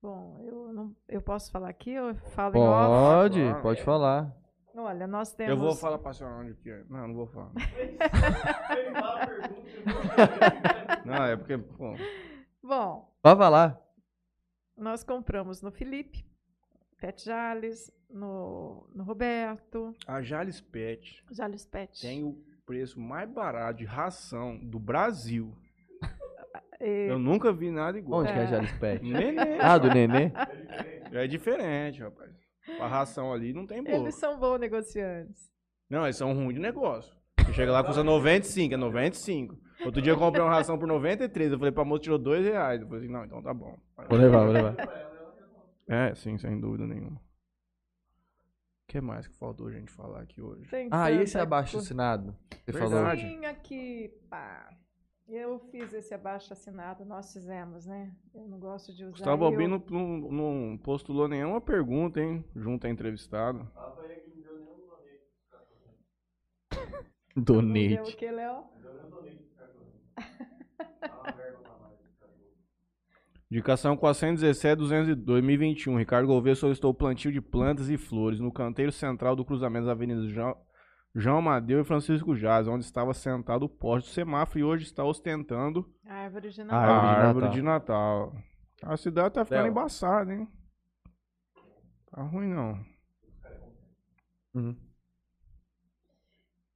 Bom, eu, não, eu posso falar aqui? Eu falo em off? Pode, Claro. pode falar. Olha, nós temos. Eu vou falar pra senhora onde que é. Não, não vou falar. [laughs] não, é porque, pô, Bom, Pode falar. nós compramos no Felipe, Pet Jales, no, no Roberto, a Jales Pet Jales Pet. tem o preço mais barato de ração do Brasil. [laughs] E- Eu nunca vi nada igual. Onde que é É. Jales Pet? Nenê. Ah, do Nenê? É diferente, rapaz. A ração ali não tem boa. eles são bons negociantes. Não, eles são ruins de negócio. Você chega lá, custa 95, é 95. Outro dia eu comprei uma ração por 93. Eu falei pra moça, tirou 2 reais. Eu falei assim, não, então tá bom. Vou levar, vou levar. É, sim, sem dúvida nenhuma. O que mais que faltou a gente falar aqui hoje? Tem Ah, esse tanta abaixo assinado? Você Verdade. falou? Sim, aqui, pá. Eu fiz esse abaixo assinado, nós fizemos, né? Eu não gosto de usar. Gustavo eu- Albino não, não postulou nenhuma pergunta, hein? Junto à entrevistada. Não deu Donate. [laughs] o que, Léo? Indicação 417 200 2021. Ricardo Gouveia solicitou o plantio de plantas e flores no canteiro central do cruzamento das avenidas João, João Amadeu e Francisco Jaz, onde estava sentado o poste do semáforo e hoje está ostentando A árvore de a Natal. árvore de árvore Natal. de Natal. A cidade tá ficando embaçada, hein? Tá ruim não. Uhum.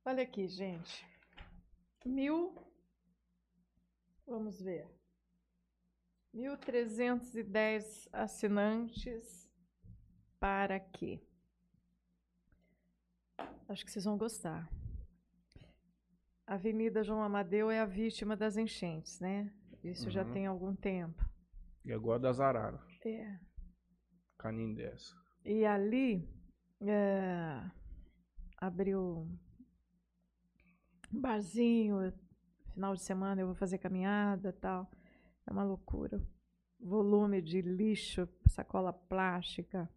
Olha aqui, gente. Mil. Vamos ver. 1.310 assinantes para quê? Acho que vocês vão gostar. A Avenida João Amadeu é a vítima das enchentes, né? Isso já Uhum. tem algum tempo. E agora das araras. É. Caninho dessa. E ali é, abriu um barzinho, final de semana eu vou fazer caminhada e tal. É uma loucura. Volume de lixo, sacola plástica,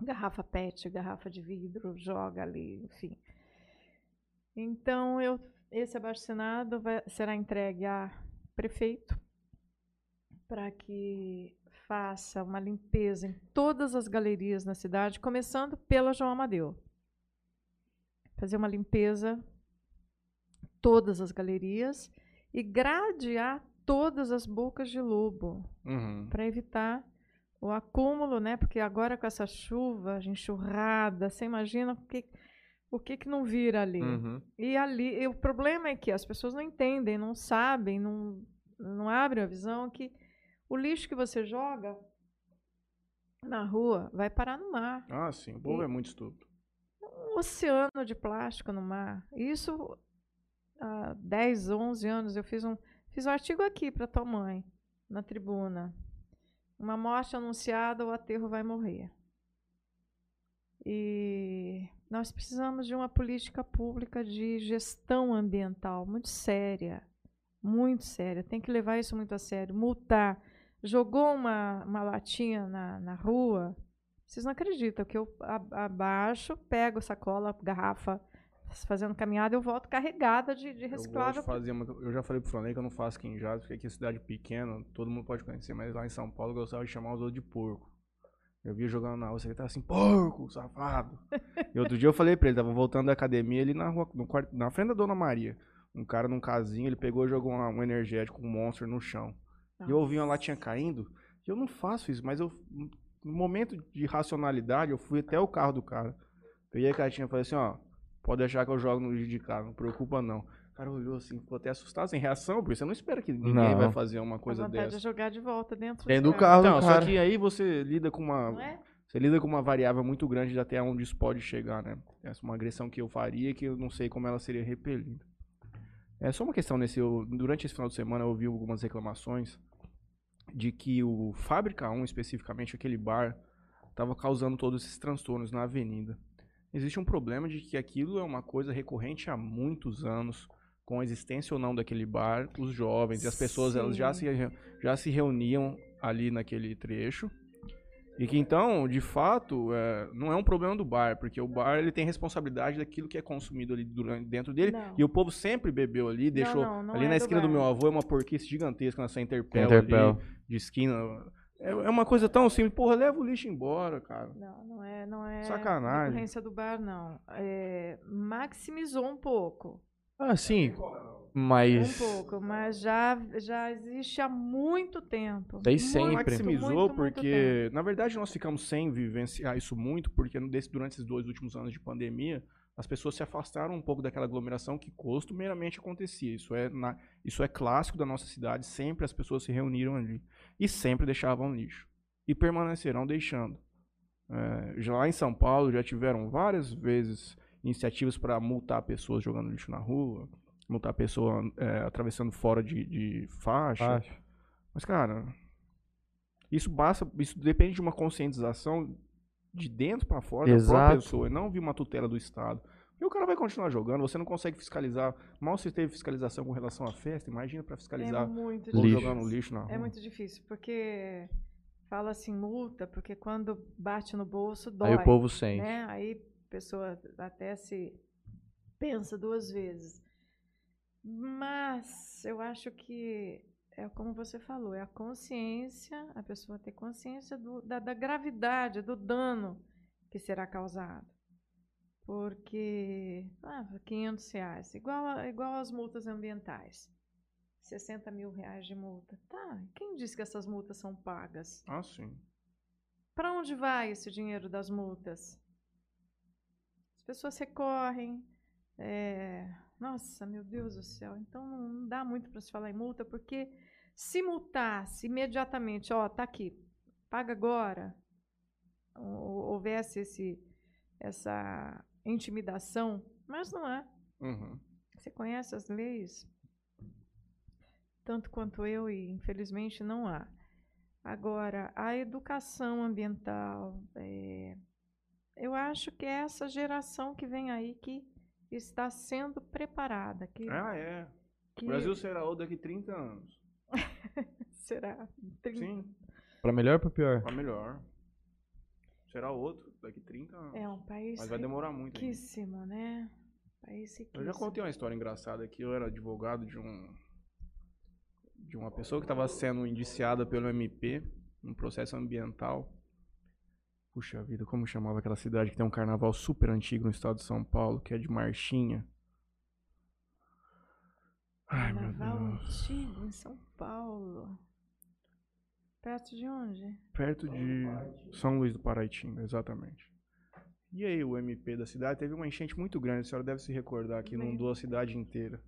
garrafa PET, garrafa de vidro, joga ali, enfim. Então, eu, esse abaixo-assinado será entregue a prefeito para que faça uma limpeza em todas as galerias na cidade, começando pela João Amadeu. Fazer uma limpeza em todas as galerias e gradear todas as bocas de lobo Uhum. para evitar o acúmulo, né? Porque agora com essa chuva, enxurrada, você imagina o que o que, que não vira ali. Uhum. E ali, e o problema é que as pessoas não entendem, não sabem, não, não abrem a visão que o lixo que você joga na rua vai parar no mar. Ah, sim. O povo é muito estúpido. Um oceano de plástico no mar. Isso há 10, 11 anos eu fiz um, fiz um artigo aqui para tua mãe, na tribuna. Uma morte anunciada, o aterro vai morrer. E nós precisamos de uma política pública de gestão ambiental muito séria, muito séria. Tem que levar isso muito a sério. Multar. Jogou uma, uma latinha na, na rua, vocês não acreditam que eu abaixo, pego sacola, garrafa fazendo caminhada, eu volto carregada de, de Eu, reciclável. de fazer uma- eu já falei pro Fronei que eu não faço aqui em Jales, porque aqui é cidade pequena, todo mundo pode conhecer, mas lá em São Paulo eu gostava de chamar os outros de porco. Eu via jogando na rua, você tava assim, porco, safado. e outro dia eu falei pra ele, tava voltando da academia ali na rua, no quarto, na frente da Dona Maria. Um cara num casinho, ele pegou e jogou uma- um energético, um monster no chão. E eu ouvi uma latinha caindo, e eu não faço isso, mas eu, no momento de racionalidade, eu fui até o carro do cara. Peguei a caixinha e falei assim, ó, pode deixar que eu jogo no vídeo de não preocupa não. O cara olhou assim, ficou até assustado, sem reação, porque você não espera que ninguém Não. vai fazer uma coisa vontade dessa. de jogar de volta dentro, Dentro do carro. do Então, só cara. que aí você lida com uma, Não é? você lida com uma variável muito grande de até onde isso pode chegar, né? Essa é uma agressão que eu faria que eu não sei como ela seria repelida. É só uma questão nesse. eu- durante esse final de semana eu ouvi algumas reclamações de que o Fábrica 1, especificamente aquele bar, estava causando todos esses transtornos na avenida. Existe um problema de que aquilo é uma coisa recorrente há muitos anos, com a existência ou não daquele bar, os jovens e as pessoas elas já se, já se reuniam ali naquele trecho. E que então, de fato, é, não é um problema do bar, porque o bar ele tem responsabilidade daquilo que é consumido ali durante, dentro dele. Não. E o povo sempre bebeu ali, deixou. não, não ali é na do esquina do, bar. meu avô é uma porquice gigantesca nessa Interpel, Interpel. ali, de esquina. É, é uma coisa tão simples, porra, leva o lixo embora, cara. Não, não é, não é Sacanagem. decorrência do bar, não. É, maximizou um pouco. Ah, sim. Um Mas. pouco, mas já, já existe há muito tempo. Desde Muito, sempre. maximizou muito, muito porque, na verdade, nós ficamos sem vivenciar isso muito, porque durante esses dois últimos anos de pandemia, as pessoas se afastaram um pouco daquela aglomeração que costumeiramente acontecia. Isso é, na- isso é clássico da nossa cidade, sempre as pessoas se reuniram ali e sempre deixavam lixo. E permanecerão deixando. É, já lá em São Paulo já tiveram várias vezes iniciativas para multar pessoas jogando lixo na rua, multar pessoa é, atravessando fora de, de faixa. Acho. Mas, cara, isso basta, isso depende de uma conscientização de dentro pra fora da própria Exato. pessoa, e não de uma tutela do Estado. E o cara vai continuar jogando, você não consegue fiscalizar. Mal se teve fiscalização com relação à festa, imagina pra É fiscalizar muito ou Lixo. jogando lixo na rua. É muito difícil, porque fala assim, multa, porque quando bate no bolso, dói. Aí o povo sente. né? Aí a pessoa até se pensa duas vezes. Mas eu acho que é como você falou, é a consciência, a pessoa ter consciência do- da, da gravidade, do dano que será causado. Porque, ah, 500 reais, igual, a- igual as multas ambientais. 60 mil reais de multa. Tá, quem disse que essas multas são pagas? Ah, sim. Para onde vai esse dinheiro das multas? As pessoas recorrem. é, Nossa, meu Deus do céu. Então não dá muito para se falar em multa, porque se multasse imediatamente, ó, tá aqui, paga agora, ou- houvesse esse, essa intimidação, mas não é. Uhum. Você conhece as leis? Tanto quanto eu, e infelizmente não há. Agora, a educação ambiental, é, eu acho que é essa geração que vem aí que está sendo preparada. Que, Ah, é. que O Brasil será outro daqui 30 anos. [laughs] será? Trin- Sim, Pra melhor ou pra pior? pra melhor. Será outro daqui 30 anos. É um país Mas vai demorar muito ainda. riquíssimo, né? País Eu riquíssimo. já contei uma história engraçada aqui. Eu era advogado de um de uma pessoa que estava sendo indiciada pelo MP num processo ambiental. Puxa vida, como chamava aquela cidade que tem um carnaval super antigo no estado de São Paulo, que é de Marchinha? Ai, meu Carnaval Deus. antigo em São Paulo. Perto de onde? Perto de São Luís do Paraitinga, exatamente. E aí, o MP da cidade teve uma enchente muito grande, a senhora deve se recordar que inundou a cidade inteira.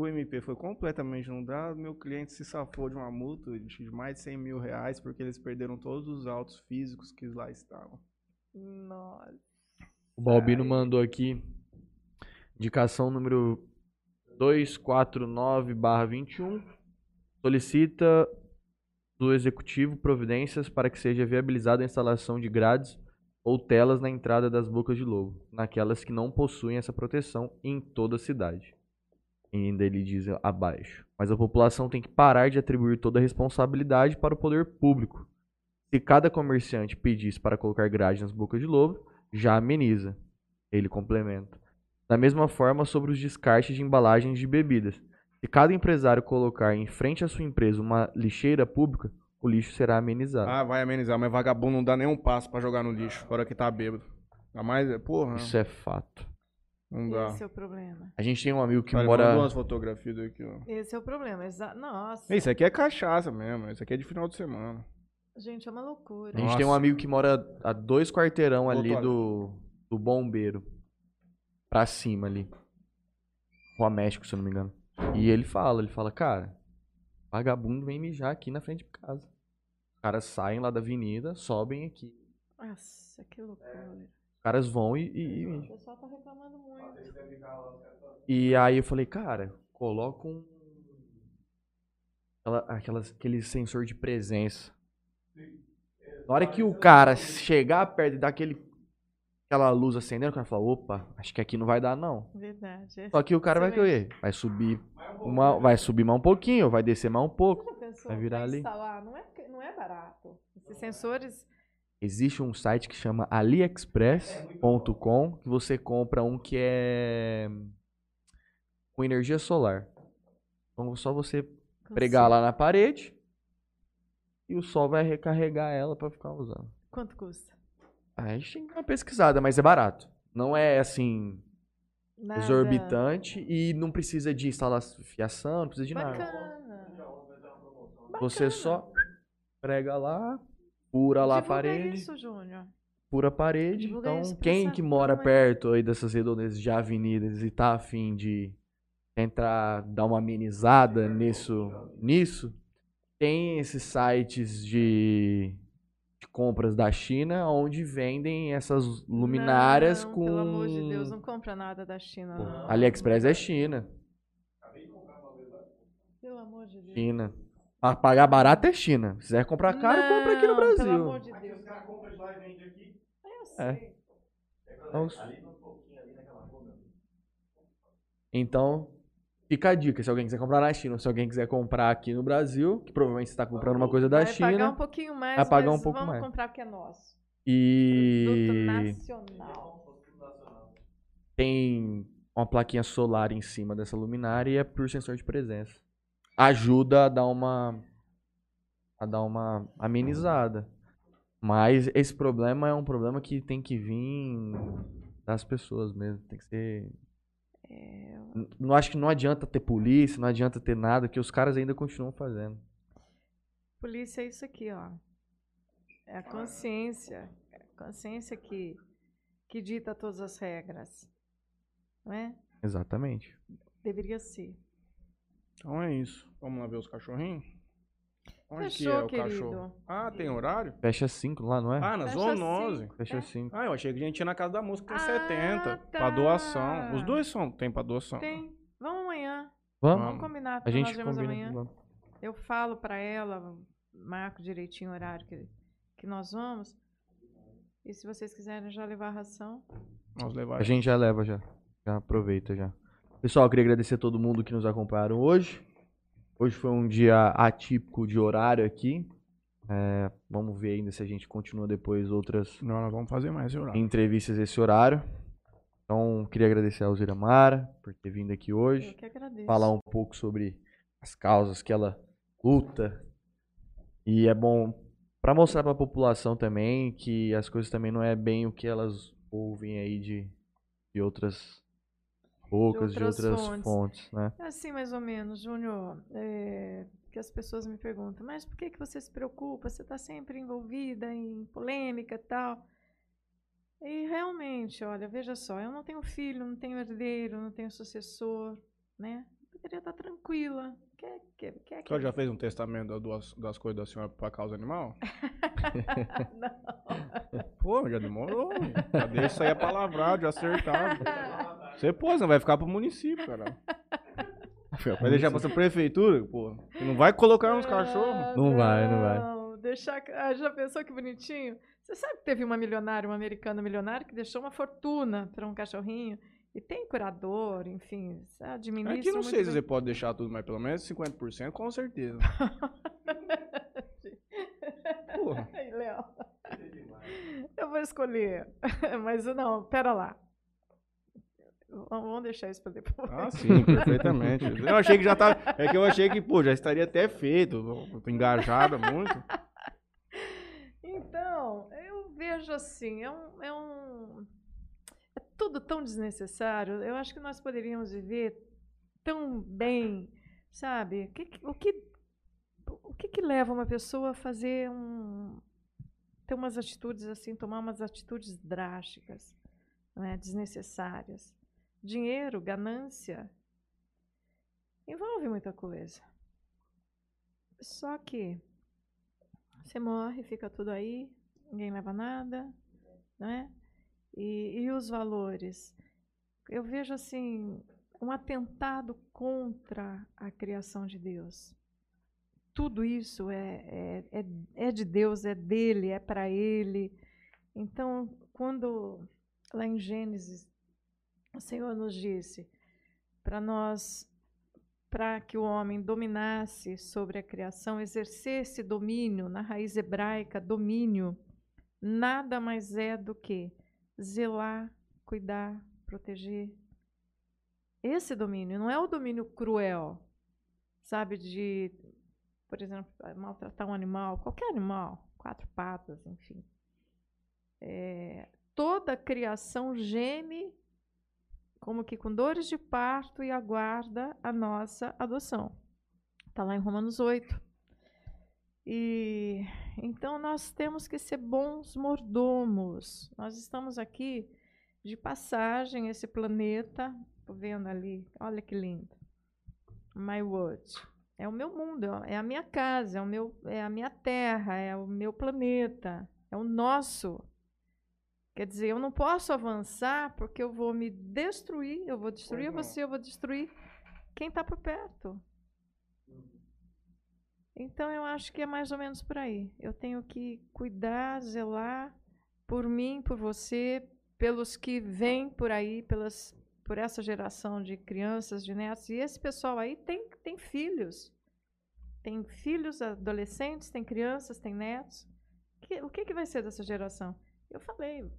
O MP foi completamente inundado, meu cliente se safou de uma multa de mais de 100 mil reais porque eles perderam todos os autos físicos que lá estavam. Nossa. O Balbino mandou aqui. Indicação número 249-21. Solicita do executivo providências para que seja viabilizada a instalação de grades ou telas na entrada das bocas de lobo, naquelas que não possuem essa proteção em toda a cidade. E ainda ele diz abaixo. Mas a população tem que parar de atribuir toda a responsabilidade para o poder público. Se cada comerciante pedisse para colocar grade nas bocas de lobo, já ameniza. Ele complementa. Da mesma forma, sobre os descartes de embalagens de bebidas. Se cada empresário colocar em frente à sua empresa uma lixeira pública, o lixo será amenizado. Ah, vai amenizar, mas vagabundo não dá nem um passo pra jogar no lixo, fora que tá bêbado. Ainda mais, porra, Isso é fato. Não dá. Esse é o problema. A gente tem um amigo que Olha, mora. umas fotografias daqui, ó. Esse é o problema. Exa Nossa. Isso aqui é cachaça mesmo, isso aqui é de final de semana. Gente, é uma loucura. A gente tem um Nossa. amigo que mora a dois quarteirão ali. do, do bombeiro. Pra cima ali. Rua México, se eu não me engano. E ele fala, ele fala, cara, vagabundo vem mijar aqui na frente de casa. Os caras saem lá da avenida, sobem aqui. Nossa, que loucura. Os caras vão e, e, e O pessoal tá reclamando muito. E aí eu falei, cara, coloca um. Aquela, aquelas, aquele sensor de presença. Na hora que o cara chegar perto e dar aquele, aquela luz acendendo, o cara fala, opa, acho que aqui não vai dar não. Verdade. É. Só que o cara vai querer, vai subir uma, vai subir mais um pouquinho, vai descer mais um pouco. Vai virar ali. Não é, não é barato. Esses sensores. Existe um site que chama aliexpress.com que você compra um que é com energia solar. Então só você pregar lá na parede e o sol vai recarregar ela pra ficar usando. Quanto custa? Aí a gente tem que dar uma pesquisada, mas é barato. Não é assim Nada. exorbitante e não precisa de instalar fiação, não precisa de nada. Bacana. Você só prega lá, fura lá a parede, isso, Júnior. fura a parede. Divulga Então, isso quem que mora perto aí dessas redondezas de avenidas e tá afim de entrar, dar uma amenizada nisso, nisso, tem esses sites de, de compras da China onde vendem essas luminárias Não, com Pelo amor de Deus, não compra nada da China. Não. AliExpress é China, Pelo amor de Deus. China. Pra pagar barato é China. Se quiser comprar caro, compra aqui no Não, Pelo Brasil. amor de Deus. Eu sei. É. Então, Então, fica a dica. Se alguém quiser comprar na China, ou se alguém quiser comprar aqui no Brasil, que provavelmente você está comprando uma coisa da vai pagar China. um pouquinho mais, vai pagar mas um pouco vamos mais. comprar o que é nosso. Produto E nacional. tem uma plaquinha solar em cima dessa luminária e é por sensor de presença. Ajuda a dar uma a dar uma amenizada. Mas esse problema é um problema que tem que vir das pessoas mesmo, tem que ser É, Não acho que não adianta ter polícia, não adianta ter nada, que os caras ainda continuam fazendo. polícia é isso aqui, ó. É a consciência. É a consciência que, que dita todas as regras. Não é? Exatamente. Deveria ser. Então é isso. Vamos lá ver os cachorrinhos? Onde que Fechou, é o querido. cachorro? Ah, tem horário? Fecha 5 lá, não é? Ah, na Fecha zoonose. cinco. Fecha é. 5. Ah, eu achei que a gente ia na casa da que tem Ah, 70. tá. Pra doação. Os dois são, tem pra doação. Tem. Vamos amanhã. Vamos? Vamos combinar. A gente nós combina. amanhã. vamos. Eu falo pra ela, marco direitinho o horário que, que nós vamos. E se vocês quiserem já levar a ração. Nós levar. A gente já leva já. Já aproveita já. Pessoal, eu queria agradecer a todo mundo que nos acompanharam hoje. Hoje foi um dia atípico de horário aqui. É, vamos ver ainda se a gente continua depois outras Não, nós vamos fazer mais horário. entrevistas esse horário. Então, queria agradecer a Alzira Mara por ter vindo aqui Eu hoje. que agradeço. falar um pouco sobre as causas que ela luta. E é bom para mostrar para a população também que as coisas também não é bem o que elas ouvem aí de, de outras bocas, de outras outras, fontes. fontes. né? É assim, mais ou menos, Júnior, é, que as pessoas me perguntam, mas por que, que você se preocupa? Você está sempre envolvida em polêmica e tal. E realmente, olha, veja só, eu não tenho filho, não tenho herdeiro, não tenho sucessor, né? Eu poderia estar tranquila. Quer, quer, quer, A senhora quer. já fez um testamento das, das coisas da senhora pra causa animal? não. [laughs] Pô, já demorou. Já deixa isso aí é palavrado, já acertado. Você pôs, não vai ficar pro município, cara. [laughs] Vai deixar pra sua prefeitura, pô. Não vai colocar uns cachorros. Ah, Não vai, não vai. Não, deixar. Ah, já pensou que bonitinho? Você sabe que teve uma milionária, uma americana milionária, que deixou uma fortuna para um cachorrinho. E tem curador, enfim, administra. Aqui não muito sei se bem. você pode deixar tudo, mas pelo menos 50%, com certeza. [laughs] Porra. Aí, Léo. Eu vou escolher. [laughs] Mas não, pera lá. Vamos deixar isso para depois. Ah, sim, perfeitamente. Eu achei que já tava. É que eu achei que, pô, já estaria até feito. Eu tô engajada muito. Então, eu vejo assim, é um, é um. É tudo tão desnecessário. Eu acho que nós poderíamos viver tão bem, sabe? O que, o que, o que, que leva uma pessoa a fazer um. ter umas atitudes assim, tomar umas atitudes drásticas, né, desnecessárias? Dinheiro, ganância, envolve muita coisa. Só que você morre, fica tudo aí, ninguém leva nada, né? E, e os valores? Eu vejo assim um atentado contra a criação de Deus. Tudo isso é, é, é, é de Deus, é dele, é para ele. Então, quando lá em Gênesis o Senhor nos disse para nós, para que o homem dominasse sobre a criação, exercesse domínio, na raiz hebraica, domínio, nada mais é do que zelar, cuidar, proteger. Esse domínio não é o domínio cruel, sabe, de, por exemplo, maltratar um animal, qualquer animal, quatro patas, enfim. É, toda a criação geme como que com dores de parto e aguarda a nossa adoção. Está lá em Romanos 8. E então nós temos que ser bons mordomos. Nós estamos aqui de passagem esse planeta, tô vendo ali, olha que lindo. My world. É o meu mundo, é a minha casa, é o meu é a minha terra, é o meu planeta, é o nosso. Quer dizer, eu não posso avançar porque eu vou me destruir, eu vou destruir você, eu vou destruir quem está por perto. Então eu acho que é mais ou menos por aí. Eu tenho que cuidar, zelar por mim, por você, pelos que vêm por aí, pelas, por essa geração de crianças, de netos. E esse pessoal aí tem, tem filhos. Tem filhos, adolescentes, tem crianças, tem netos. Que, o que, que vai ser dessa geração? Eu falei,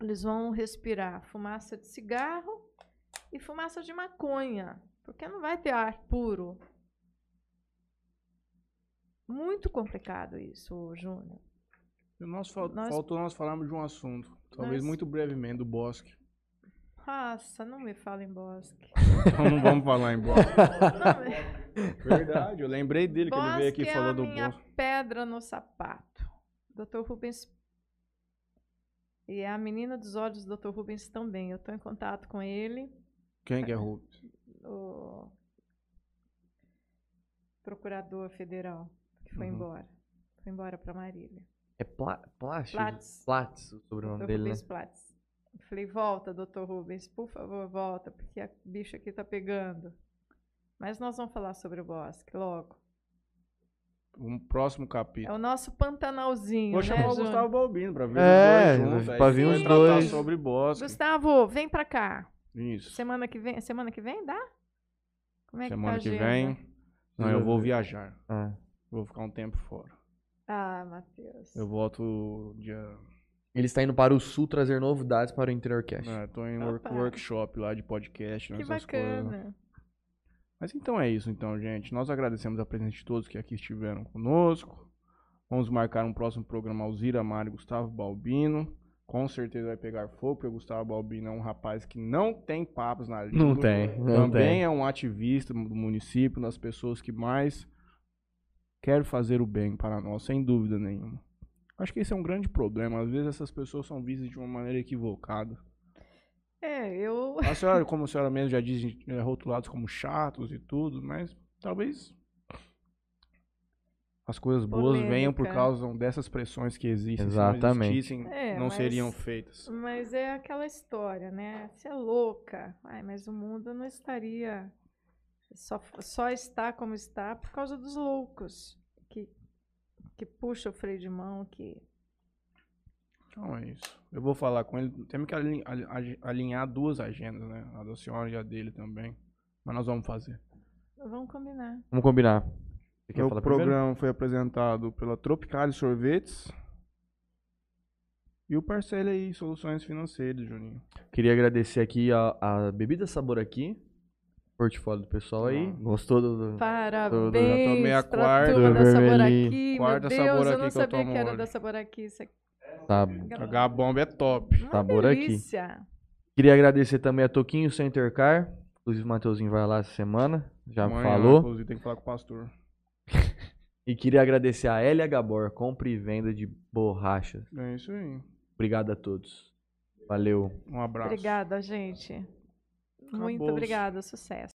eles vão respirar fumaça de cigarro e fumaça de maconha, porque não vai ter ar puro. Muito complicado isso, Júnior. Nós, fal nós... Faltou nós falarmos de um assunto, talvez nós... muito brevemente, do bosque. Nossa, não me fala em bosque. então não vamos falar em bosque. [laughs] Não, Verdade, eu lembrei dele bosque que ele veio aqui é falando do bosque. é a bosque. pedra no sapato. Dr. Rubens e a menina dos olhos do Dr. Rubens também. Eu estou em contato com ele. Quem que é Rubens? O procurador federal que foi uhum. embora. Foi embora para Marília. É Pla Platz? Platz. Platz, o sobrenome dele, Rubens né? Platz. Eu falei, volta, doutor Rubens, por favor, volta, porque a bicha aqui está pegando. Mas nós vamos falar sobre o bosque logo um próximo capítulo. É o nosso Pantanalzinho. Vou né, chamar o Júnior? Gustavo Balbino pra vir É, os dois juntos. pra vir os dois. sobre bosque. Gustavo, vem pra cá. Isso. Semana que vem, semana que vem dá? Como é Semana que que tá agenda? vem. Não, eu vou viajar. Ah. Vou ficar um tempo fora. Ah, Matheus. Eu volto dia. Ele está indo para o sul trazer novidades para o Interiorcast. É, tô em work- Opa. workshop lá de podcast, Que nessas coisas. Mas então é isso, então, gente. Nós agradecemos a presença de todos que aqui estiveram conosco. Vamos marcar um próximo programa Alzira Mário e Gustavo Balbino. Com certeza vai pegar fogo, porque o Gustavo Balbino é um rapaz que não tem papos na língua. Não tem, não Também tem. é um ativista do município, das pessoas que mais quer fazer o bem para nós, sem dúvida nenhuma. Acho que esse é um grande problema. Às vezes essas pessoas são vistas de uma maneira equivocada. É, eu. A [laughs] senhora, como a senhora mesmo já diz, é, rotulados como chatos e tudo, mas talvez as coisas boas venham por Polêmica. causa dessas pressões que existem. Exatamente. Se não existissem, É, não mas- seriam feitas. Mas é aquela história, né? Você é louca. Ai, mas o mundo não estaria. Só, só está como está por causa dos loucos. Que, que puxa o freio de mão, que. Então é isso. Eu vou falar com ele. Temos que alin- ali- alinhar duas agendas, né? A da senhora e a dele também. Mas nós vamos fazer. Vamos combinar. Vamos combinar. Você quer o falar programa primeiro? foi apresentado pela Tropicale Sorvetes E o Parcele aí, Soluções Financeiras, Juninho. Queria agradecer aqui a, a Bebida Sabor aqui. Portfólio do pessoal aí. Ah. Gostou do. do- Parabéns já tomei a quarta, turma da Sabor. Aqui. Quarta Meu Deus, Sabor eu Aqui não que eu sabia tomo que era hoje. da Sabor Aqui. Isso aqui tá, A H-Bomba é top. Uma Sabor Aqui. delícia. Queria agradecer também a Toquinho Center Car. Inclusive o Matheusinho vai lá essa semana. Já Amanhã, falou. Inclusive, tem que falar com o pastor. [laughs] E queria agradecer a LH Gabor, compra e venda de borrachas. É isso aí. Obrigado a todos. Valeu. Um abraço. Obrigada, gente. Muito Acabou-se. obrigada. Sucesso.